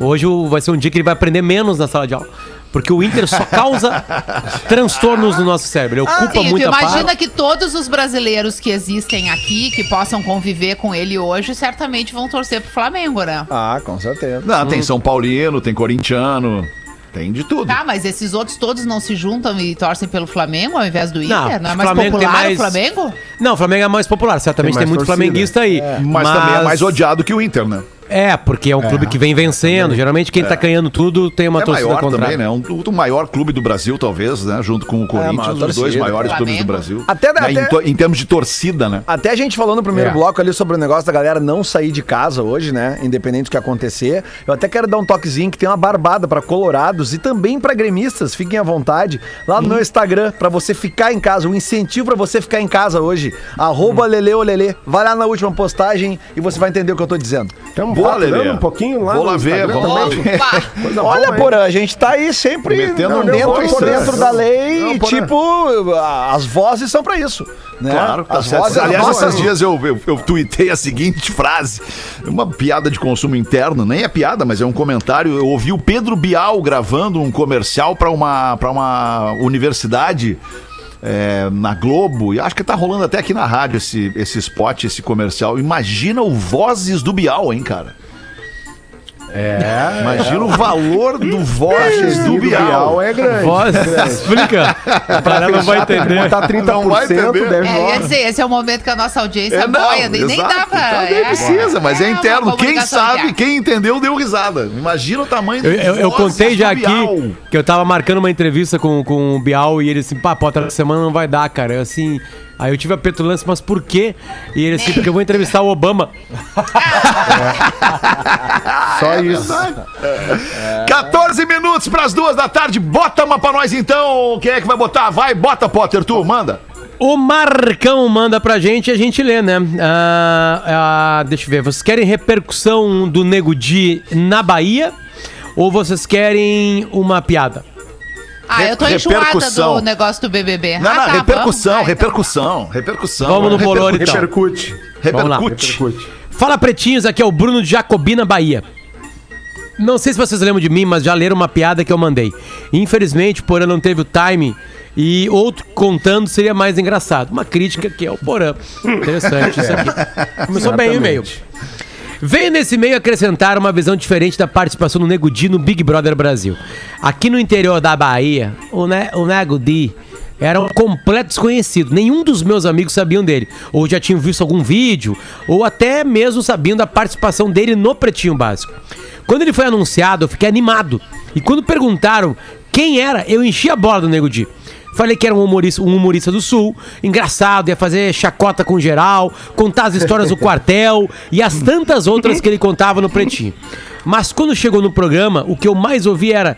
Hoje vai ser um dia que ele vai aprender menos na sala de aula. Porque o Inter só causa transtornos no nosso cérebro. Ele ocupa Sim, tu muita imagina que todos os brasileiros que existem aqui, que possam conviver com ele hoje, certamente vão torcer pro Flamengo, né? Ah, com certeza. Não, tem São Paulino, tem corintiano, tem de tudo. Tá, mas esses outros todos não se juntam e torcem pelo Flamengo ao invés do Inter? Não, Não, é o mais Flamengo popular mais- o Flamengo? Não, o Flamengo é mais popular. Certamente Tem tem, muito torcida. flamenguista aí. Mas, também é mais odiado que o Inter, né? É, porque é um clube que vem vencendo. Geralmente quem tá ganhando tudo tem uma É torcida maior contrária. também, né? Um, o maior clube do Brasil, talvez, né? Junto com o Corinthians, maior os dois torcida. maiores clubes do. Brasil. Até- Né? até- Em, em termos de torcida, né? Até a gente falou no primeiro É. bloco ali sobre o negócio da galera não sair de casa hoje, né? Independente do que acontecer. Eu até quero dar um toquezinho que tem uma barbada pra colorados e também pra gremistas. Fiquem à vontade. Lá no meu Instagram, pra você ficar em casa. Um incentivo pra você ficar em casa hoje. Arroba Leleolele. Vai lá na última postagem e você vai entender o que eu tô dizendo. Estamos Boa, faturando Lelê. um pouquinho lá Vou lá ver, vamos lá ver. Olha? Porã, a gente tá aí sempre Metendo dentro, por dentro da lei Não, e, tipo, as vozes são pra isso. Né? Claro, tá as certo. vozes Aliás, esses dias eu, eu, eu tuitei a seguinte frase, uma piada de consumo interno, nem é piada, mas é um comentário. Eu ouvi o Pedro Bial gravando um comercial para uma, pra uma universidade é, na Globo, e acho que tá rolando até aqui na rádio esse, esse spot, esse comercial. Imagina o Vozes do Bial, hein, cara? É. Imagina o valor do Vozes do do Bial. Bial é grande. Voz, explica. A galera não vai entender. botar 30%, Não vai entender. É, ia dizer, esse é o momento que a nossa audiência É, não, boia, nem, nem exato. dá pra... Então, nem é, precisa, mas é, uma interno. Quem sabe, quem entendeu, deu risada. Imagina o tamanho Eu, eu- eu contei já do aqui que eu tava marcando uma entrevista com, com o Bial e ele assim, pá, pô, outra semana não vai dar, cara. Eu assim. Aí eu tive a petulância, mas por quê? E ele assim, porque eu vou entrevistar o Obama. Só isso. 14 minutos pras duas da tarde. Bota uma pra nós então. Quem é que vai botar? Vai, bota, Potter, tu, manda. O Marcão manda pra gente e a gente lê, né? Ah, ah, deixa eu ver. Vocês querem repercussão do Nego Di na Bahia? Ou vocês querem uma piada? Ah, eu tô enjoada Repercussão. do negócio do BBB. Não, ah, não, tá, repercussão, vamos. Ah, então. repercussão, repercussão. Vamos no bolor, então. Repercute. Vamos lá. Repercute. Repercute. Fala pretinhos, aqui é o Bruno de Jacobina, Bahia. Não sei se vocês lembram de mim, mas já leram uma piada que eu mandei. Infelizmente, Porã não teve o time e outro contando seria mais engraçado. Uma crítica que é o Porã. Interessante isso aqui. Começou bem o e-mail. Veio nesse meio acrescentar uma visão diferente da participação do Nego Di no Big Brother Brasil. Aqui no interior da Bahia, o, ne o Nego Di era um completo desconhecido. Nenhum dos meus amigos sabiam dele. Ou já tinham visto algum vídeo, ou até mesmo sabiam da participação dele no Pretinho Básico. Quando ele foi anunciado, eu fiquei animado. E quando perguntaram quem era, eu enchi a bola do Nego Di. Falei que era um humorista, um humorista do Sul, engraçado, ia fazer chacota com geral, contar as histórias do quartel e as tantas outras que ele contava no Pretinho. Mas quando chegou no programa, o que eu mais ouvi era: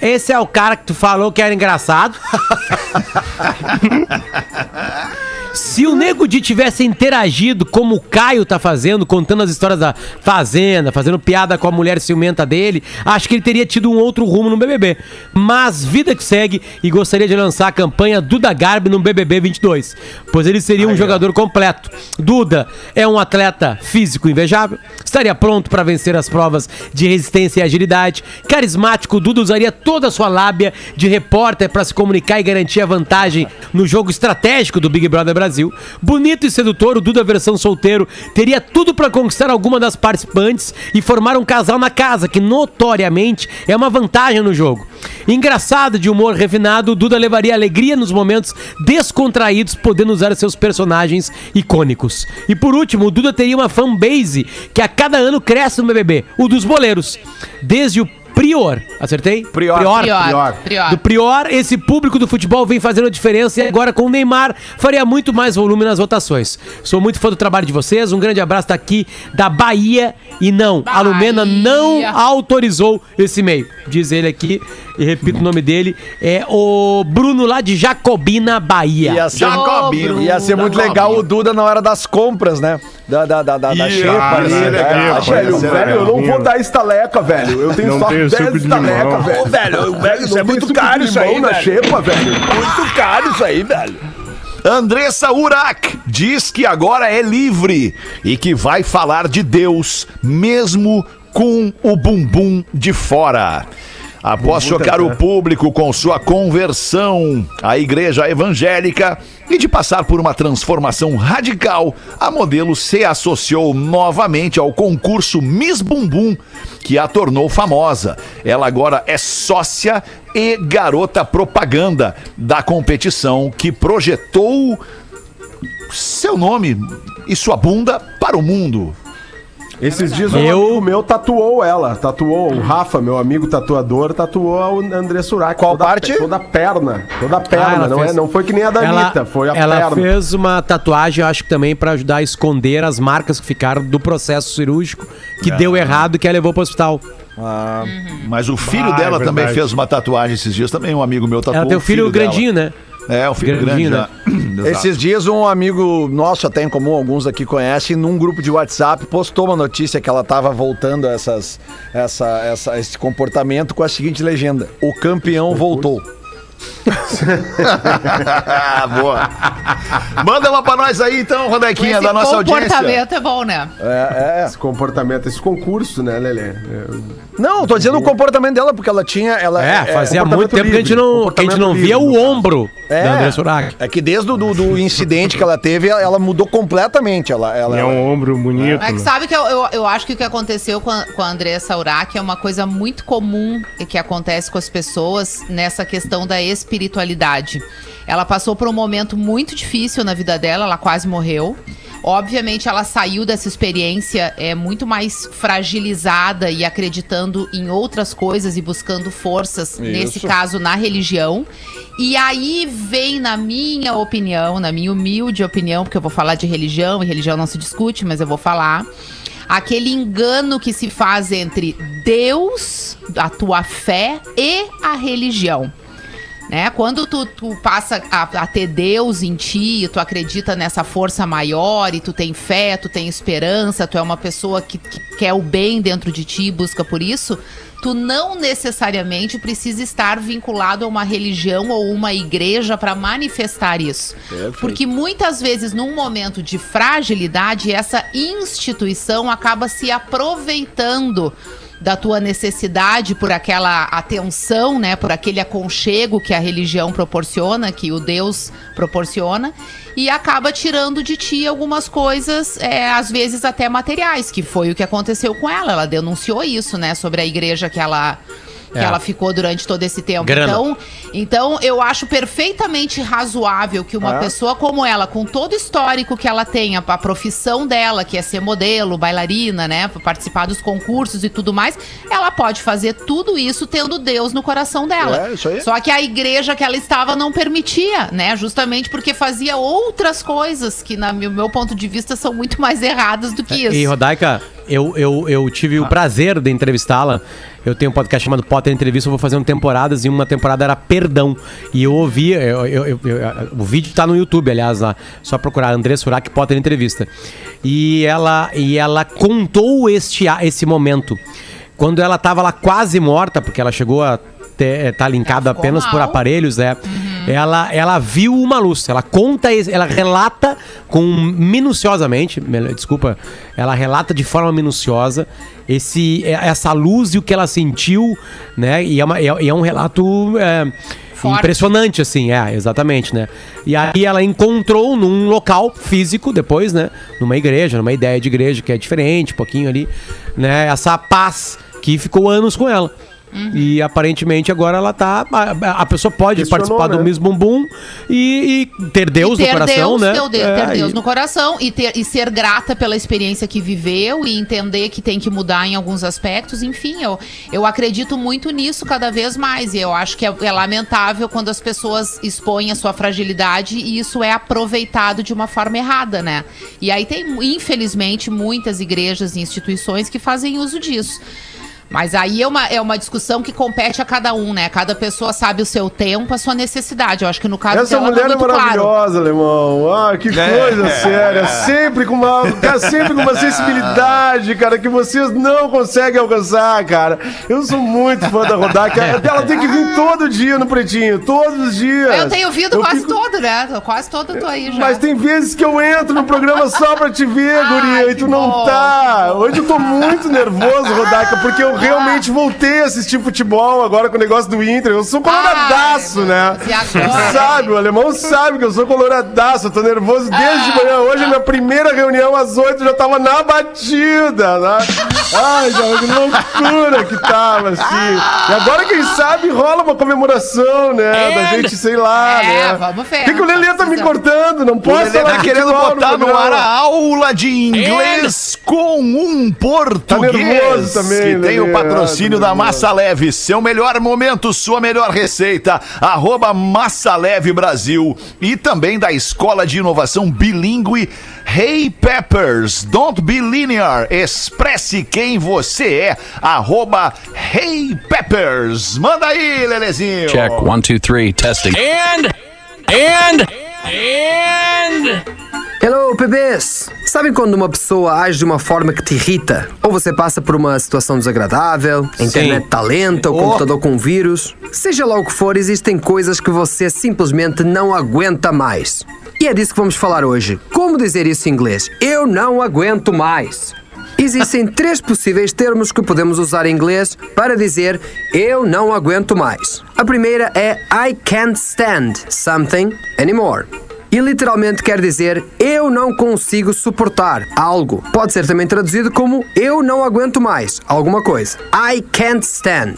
Esse é o cara que tu falou que era engraçado? Se o Nego Di tivesse interagido como o Caio tá fazendo, contando as histórias da Fazenda, fazendo piada com a mulher ciumenta dele, acho que ele teria tido um outro rumo no BBB. Mas vida que segue e gostaria de lançar a campanha Duda Garbi no BBB 22, pois ele seria um jogador completo. Duda é um atleta físico invejável, estaria pronto para vencer as provas de resistência e agilidade. Carismático, Duda usaria toda a sua lábia de repórter para se comunicar e garantir a vantagem no jogo estratégico do Big Brother Brasil. Bonito e sedutor, o Duda versão solteiro teria tudo para conquistar alguma das participantes e formar um casal na casa, que notoriamente é uma vantagem no jogo. Engraçado de humor refinado, o Duda levaria alegria nos momentos descontraídos, podendo usar seus personagens icônicos. E por último, o Duda teria uma fanbase que a cada ano cresce no BBB, o dos boleiros. Desde o Prior. Acertei? Prior. Prior. Prior. Prior. Do Prior, esse público do futebol vem fazendo a diferença e agora com o Neymar faria muito mais volume nas votações. Sou muito fã do trabalho de vocês, um grande abraço daqui da Bahia e não, a Lumena não autorizou esse e-mail. Diz ele aqui, e repito o nome dele, é o Bruno lá de Jacobina, Bahia. Ia ser, Jacobino. ia ser muito legal o Duda na hora das compras, né? Da, da, da, da, da xepa ali, ser né? legal. Ah, velho, Esse é velho, eu não vou dar estaleca, velho. Eu tenho Não só tem 10 suco de estaleca, limão. velho. Ô, velho, velho, isso é muito de caro isso aí, na velho. xepa, velho. Muito caro isso aí, velho. Andressa Urac diz que agora é livre e que vai falar de Deus mesmo com o bumbum de fora. Após chocar o público com sua conversão à igreja evangélica e de passar por uma transformação radical, a modelo se associou novamente ao concurso Miss Bumbum, que a tornou famosa. Ela agora é sócia e garota propaganda da competição que projetou seu nome e sua bunda para o mundo. Esses dias um Eu- amigo meu tatuou ela. Tatuou o Rafa, meu amigo tatuador, tatuou a André Surak. Qual toda, a parte? Toda a perna. Toda a perna. Ah, ela não, fez- é, não foi que nem a da Anitta, foi a ela perna. fez uma tatuagem, eu acho que também pra ajudar a esconder as marcas que ficaram do processo cirúrgico que deu errado e que ela levou pro hospital. Mas o filho Ah, dela é também fez uma tatuagem esses dias, também um amigo meu tatuou. ela tem o o filho, dela. grandinho, né? É, o filho grande, né? Esses dias um amigo nosso, até em comum, alguns aqui conhecem, num grupo de WhatsApp, postou uma notícia que ela tava voltando essas, essa, essa, esse comportamento com a seguinte legenda: O campeão voltou. Boa. Manda uma pra nós aí então, Rodequinha, Esse da nossa audiência. comportamento é bom, né? É, é. Esse comportamento, esse concurso, né, Lelê? É, Não, tô dizendo o comportamento dela, porque ela tinha. Ela, É, fazia comportamento muito tempo que a gente livre, não, que a gente não comportamento via livre, o ombro É, da André Surak. é que desde o do, do incidente que ela teve, ela, mudou completamente. Ela, ela, É um ombro bonito. É que sabe que eu, eu, eu acho que o que aconteceu com a, com a Andressa Urach é uma coisa muito comum que acontece com as pessoas nessa questão da espiritualidade. Ela passou por um momento muito difícil na vida dela, ela quase morreu. Obviamente, ela saiu dessa experiência é muito mais fragilizada e acreditando em outras coisas e buscando forças, nesse caso, na religião. E aí vem, na minha opinião, na minha humilde opinião, porque eu vou falar de religião, e religião não se discute, mas eu vou falar. Aquele engano que se faz entre Deus, a tua fé e a religião né? Quando tu, tu passa a, a ter Deus em ti, tu acredita nessa força maior e tu tem fé, tu tem esperança, tu é uma pessoa que, que quer o bem dentro de ti e busca por isso, tu não necessariamente precisa estar vinculado a uma religião ou uma igreja para manifestar isso. Porque muitas vezes, num momento de fragilidade, essa instituição acaba se aproveitando da tua necessidade por aquela atenção, né, por aquele aconchego que a religião proporciona, que o Deus proporciona, e acaba tirando de ti algumas coisas, é, às vezes até materiais, que foi o que aconteceu com ela. Ela denunciou isso, né, sobre a igreja que ela que É. ela ficou durante todo esse tempo. Grana. Então, então, eu acho perfeitamente razoável que uma pessoa como ela, com todo o histórico que ela tem, a, a profissão dela, que é ser modelo, bailarina, né? Participar dos concursos e tudo mais, ela pode fazer tudo isso tendo Deus no coração dela. É, isso aí. Só que a igreja que ela estava não permitia, né? Justamente porque fazia outras coisas que, no meu, meu ponto de vista, são muito mais erradas do que isso. E Rodaica, eu, eu, eu tive o prazer de entrevistá-la. Eu tenho um podcast chamado Potter Entrevista, eu vou fazendo temporadas e uma temporada era Perdão. E eu ouvi, eu- eu- eu- eu- o vídeo tá no YouTube, aliás, lá. Só procurar André Surak Potter Entrevista. E ela, e ela contou este, a- esse momento. Quando ela tava lá quase morta, porque ela chegou a estar tá linkada apenas por mal. aparelhos, é. Ela, ela viu uma luz. Ela conta, ela relata com minuciosamente, desculpa, ela relata de forma minuciosa esse, é- essa luz e o que ela sentiu, né? E é, uma- é- e é um relato é, impressionante, assim, é, exatamente, né? E aí ela encontrou num local físico, depois, né? Numa igreja, numa ideia de igreja que é diferente, um pouquinho ali, né? Essa paz que ficou anos com ela. E aparentemente agora ela tá. A, a pessoa pode Questionou, participar do né? Miss Bumbum e, e ter Deus E no ter coração, Deus, né? Ter, Deus, É, ter Deus e- no coração e, ter, e ser grata pela experiência que viveu e entender que tem que mudar em alguns aspectos. Enfim, eu, eu acredito muito nisso cada vez mais. E eu acho que é, é lamentável quando as pessoas expõem a sua fragilidade e isso é aproveitado de uma forma errada, né? E aí tem, infelizmente, muitas igrejas e instituições que fazem uso disso. Mas aí é uma, é uma discussão que compete a cada um, né? Cada pessoa sabe o seu tempo, a sua necessidade. Eu acho que no caso Essa dela mulher tá é muito claro. maravilhosa, alemão. Ah, que coisa séria. Sempre com uma, cara, sempre com uma sensibilidade, cara, que vocês não conseguem alcançar, cara. Eu sou muito fã da Rodaica. Ela tem que vir todo dia no Pretinho, todos os dias. Eu tenho ouvido Eu quase fico- todo, né? Quase todo eu tô aí já. Mas tem vezes que eu entro no programa só pra te ver, Ai, guria, e tu não bom, tá. Hoje eu tô muito nervoso, Rodaica, porque eu realmente voltei a assistir futebol agora com o negócio do Inter. Eu sou coloradaço, Ai, né? agora? Sabe, o alemão sabe que eu sou coloradaço. Eu tô nervoso desde de manhã. Hoje, a minha primeira reunião às oito, eu já tava na batida, né? Ai, já, que loucura que tava, assim. E agora, quem sabe, rola uma comemoração, né? Da gente, sei lá, É, né? vamos ver. Por que, o Lelê tá me cortando? Não posso falar tá querendo futebol botar no programa. ar a aula de inglês com um português. nervoso também, que tem o patrocínio da Massa Leve. Seu melhor momento, sua melhor receita. Arroba Massa Leve Brasil. E também da Escola de Inovação Bilingue Hey Peppers. Don't be linear. Expresse quem você é. Arroba Hey Peppers. Manda aí, Lelezinho. Check one, two, three, testing. And, and, and. Hello, bebês! Sabem quando uma pessoa age de uma forma que te irrita? Ou você passa por uma situação desagradável, a internet está lenta, o computador com vírus? Seja lá o que for, existem coisas que você simplesmente não aguenta mais. E é disso que vamos falar hoje. Como dizer isso em inglês? Eu não aguento mais. Existem três possíveis termos que podemos usar em inglês para dizer eu não aguento mais. A primeira é I can't stand something anymore. E literalmente quer dizer eu não consigo suportar algo. Pode ser também traduzido como eu não aguento mais alguma coisa. I can't stand.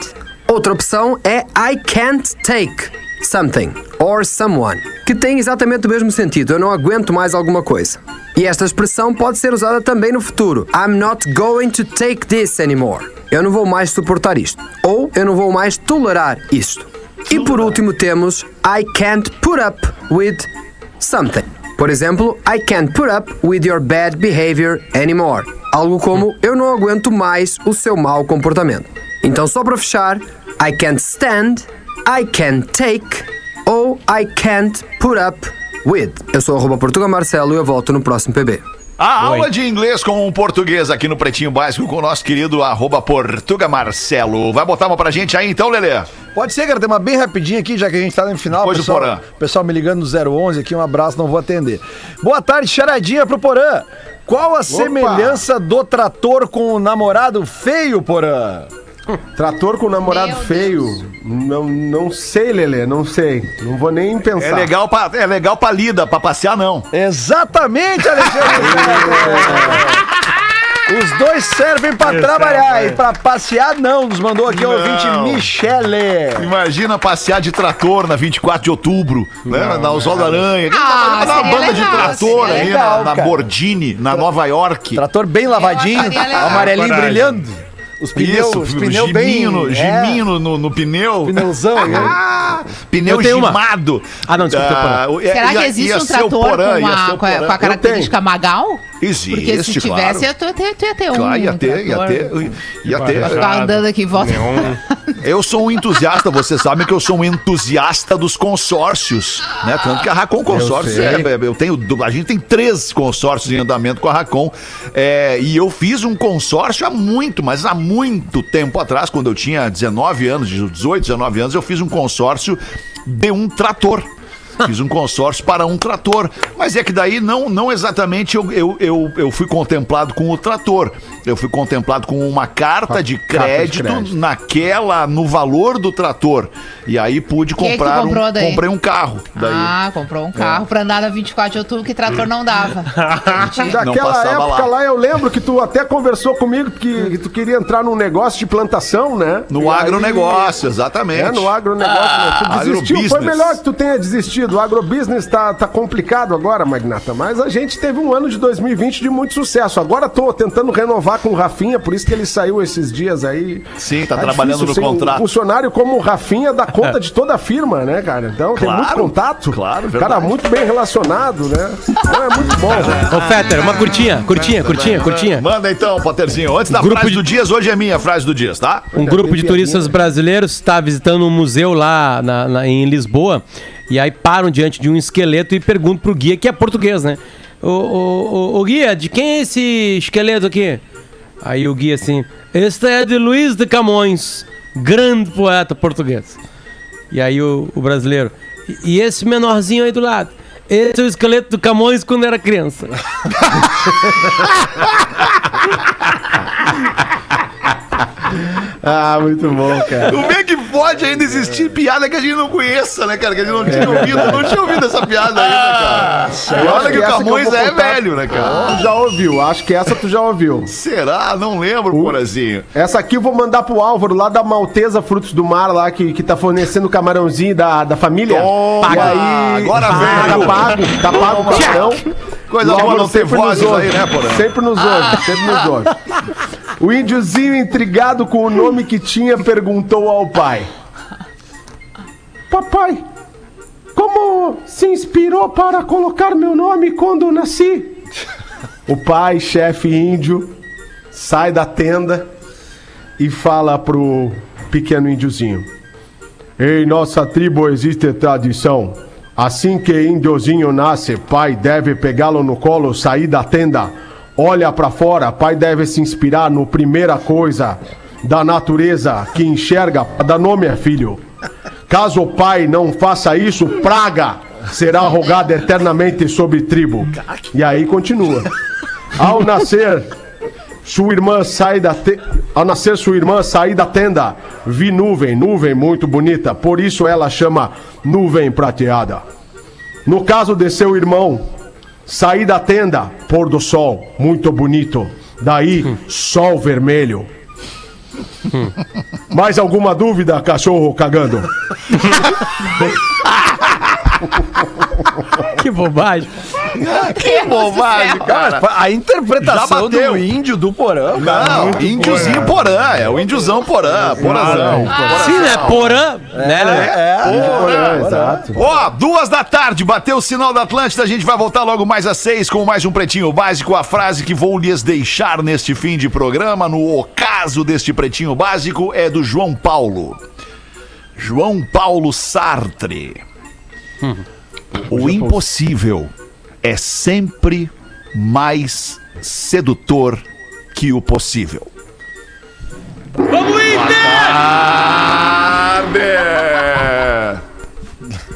Outra opção é I can't take something or someone, que tem exatamente o mesmo sentido. Eu não aguento mais alguma coisa. E esta expressão pode ser usada também no futuro. I'm not going to take this anymore. Eu não vou mais suportar isto. Ou eu não vou mais tolerar isto. E por último temos I can't put up with something. Por exemplo, I can't put up with your bad behavior anymore. Algo como eu não aguento mais o seu mau comportamento. Então, só para fechar, I can't stand, I can't take ou I can't put up with. Eu sou arroba Portuga Marcelo e eu volto no próximo PB. A aula de inglês com o português aqui no Pretinho Básico com o nosso querido arroba Portuga Marcelo. Vai botar uma pra gente aí então, Lelê? Pode ser, cara, tem uma bem rapidinha aqui, já que a gente tá no final. Pois o pessoal, Porã. pessoal me ligando no 011 aqui, um abraço, não vou atender. Boa tarde, charadinha pro Porã. Qual a semelhança do trator com o namorado feio, Porã? Trator com namorado Meu feio. Não, não sei, Lelê, não sei. Não vou nem pensar. É legal pra, é legal pra lida, pra passear não. Exatamente, Alexandre! Os dois servem pra trabalhar e pra passear não, nos mandou aqui o Não. ouvinte Michele. Imagina passear de trator na 24 de outubro, né? Na Oswaldo Aranha. Ah, uma seria banda de legal, trator seria ali legal, na, na. Bordini, na Nova York. Trator bem lavadinho, amarelinho brilhando. Os pneus, Isso, os pneus bem... no, é, giminho no, no, no pneu. Pneuzão, né? Ah, pneu Eu tenho uma. gimado. Ah, não, desculpa, Ah, ia- Será que ia- existe ia um trator Porã, com, ia a, com, a, com a característica Magal? Existe, Porque se tivesse, claro. ia ter, ter, ter, ter um. Claro, ia ter, ia ter, ia ter. Andando aqui em volta. Eu sou um entusiasta, vocês sabem que eu sou um entusiasta dos consórcios, né? Tanto que a Racon Consórcios, sei. é, é, eu tenho, a gente tem três consórcios em andamento com a Racon, é, e eu fiz um consórcio há muito, mas há muito tempo atrás, quando eu tinha 19 anos, 18, 19 anos, eu fiz um consórcio de um trator. Fiz um consórcio para um trator. Mas é que daí não, não exatamente eu, eu, eu, eu fui contemplado com o trator. Eu fui contemplado com uma carta de Carta de crédito, crédito. naquela, no valor do trator. E aí pude Que que tu comprar comprou um, daí? comprei um carro. Daí. Ah, comprou um carro pra andar na 24 de outubro que trator não dava. Daquela passava época lá. lá. eu lembro que tu até conversou comigo que, que tu queria entrar num negócio de plantação, né? No E aí- agronegócio, exatamente. É, no agronegócio. né? Tu desistiu, foi melhor que tu tenha desistido. O agrobusiness tá, tá complicado agora, Magnata. Mas a gente teve um ano de 2020 de muito sucesso. Agora tô tentando renovar com o Rafinha, por isso que ele saiu esses dias aí. Sim, tá trabalhando no ser um contrato. funcionário como o Rafinha dá conta de toda a firma, né, cara? Então tem Claro, muito contato. claro, Cara verdade. muito bem relacionado, né? Então é muito bom. Ô, Fetter, uma curtinha, curtinha, curtinha, curtinha. Manda então, Potterzinho. Antes da Grupo frase de- do Dias, hoje é minha frase do Dias, tá? Um grupo de turistas brasileiros está visitando um museu lá na- na- em Lisboa e aí param diante de um esqueleto e perguntam pro guia, que é português, né? O, guia, de quem é esse esqueleto aqui? Aí o guia assim, este é de Luiz de Camões, grande poeta português. E aí o, o brasileiro, e, e esse menorzinho aí do lado? Esse é o esqueleto do Camões quando era criança. Ah, muito bom, cara. Como é que pode ainda existir piada que a gente não conheça, né, cara? Que a gente não tinha ouvido. Eu não tinha ouvido essa piada ainda, cara. E olha que o Camões vou é velho, né, cara? Tu já ouviu, acho que essa tu já ouviu. Será? Não lembro, Porazinho. Essa aqui eu vou mandar pro Álvaro, lá da Maltesa Frutos do Mar, lá que, que tá fornecendo o camarãozinho da, da família. Toma, e aí, agora Ah, veio. Tá pago, tá pago o camarão. Coisa boa não ter vozes aí, né, Porã? Sempre nos ouve, sempre nos ouve. O índiozinho, intrigado com o nome que tinha, perguntou ao pai: Papai, como se inspirou para colocar meu nome quando nasci? O pai, chefe índio, sai da tenda e fala pro pequeno índiozinho: Em nossa tribo existe tradição. Assim que índiozinho nasce, pai deve pegá-lo no colo, sair da tenda, olha pra fora, pai deve se inspirar no primeira coisa da natureza que enxerga, dar nome a filho. Caso o pai não faça isso, praga será rogada eternamente sobre tribo. E aí continua. Ao nascer, sua irmã sai da te... Ao nascer sua irmã sair da tenda, vi nuvem, nuvem muito bonita, por isso ela chama nuvem prateada. No caso de seu irmão, sair da tenda, pôr do sol, muito bonito. Daí, sol vermelho. Mais alguma dúvida, cachorro cagando? que bobagem. Que bobagem, cara. A interpretação Já bateu. do índio do Porã, cara. Não, índiozinho Porã. É o índiozão Porã. Porãzão. Sim, né? Porã, né? né? É, exato. Ó, duas da tarde, bateu o sinal da Atlântida, a gente vai voltar logo mais às seis com mais um Pretinho Básico, a frase que vou lhes deixar neste fim de programa, no ocaso deste Pretinho Básico, é do João Paulo. João Paulo Sartre. O impossível é sempre mais sedutor que o possível. Vamos, Inter! Tarde!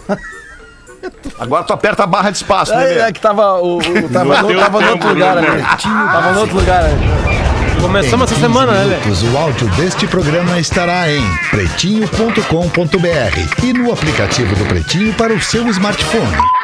Agora tu aperta a barra de espaço, né? É, é Lelê? que tava, o, o- tava, no, tava no outro lugar né? ali. Tava no outro lugar ali. Começamos essa semana, né, minutos, o áudio deste programa estará em pretinho.com.br e no aplicativo do Pretinho para o seu smartphone.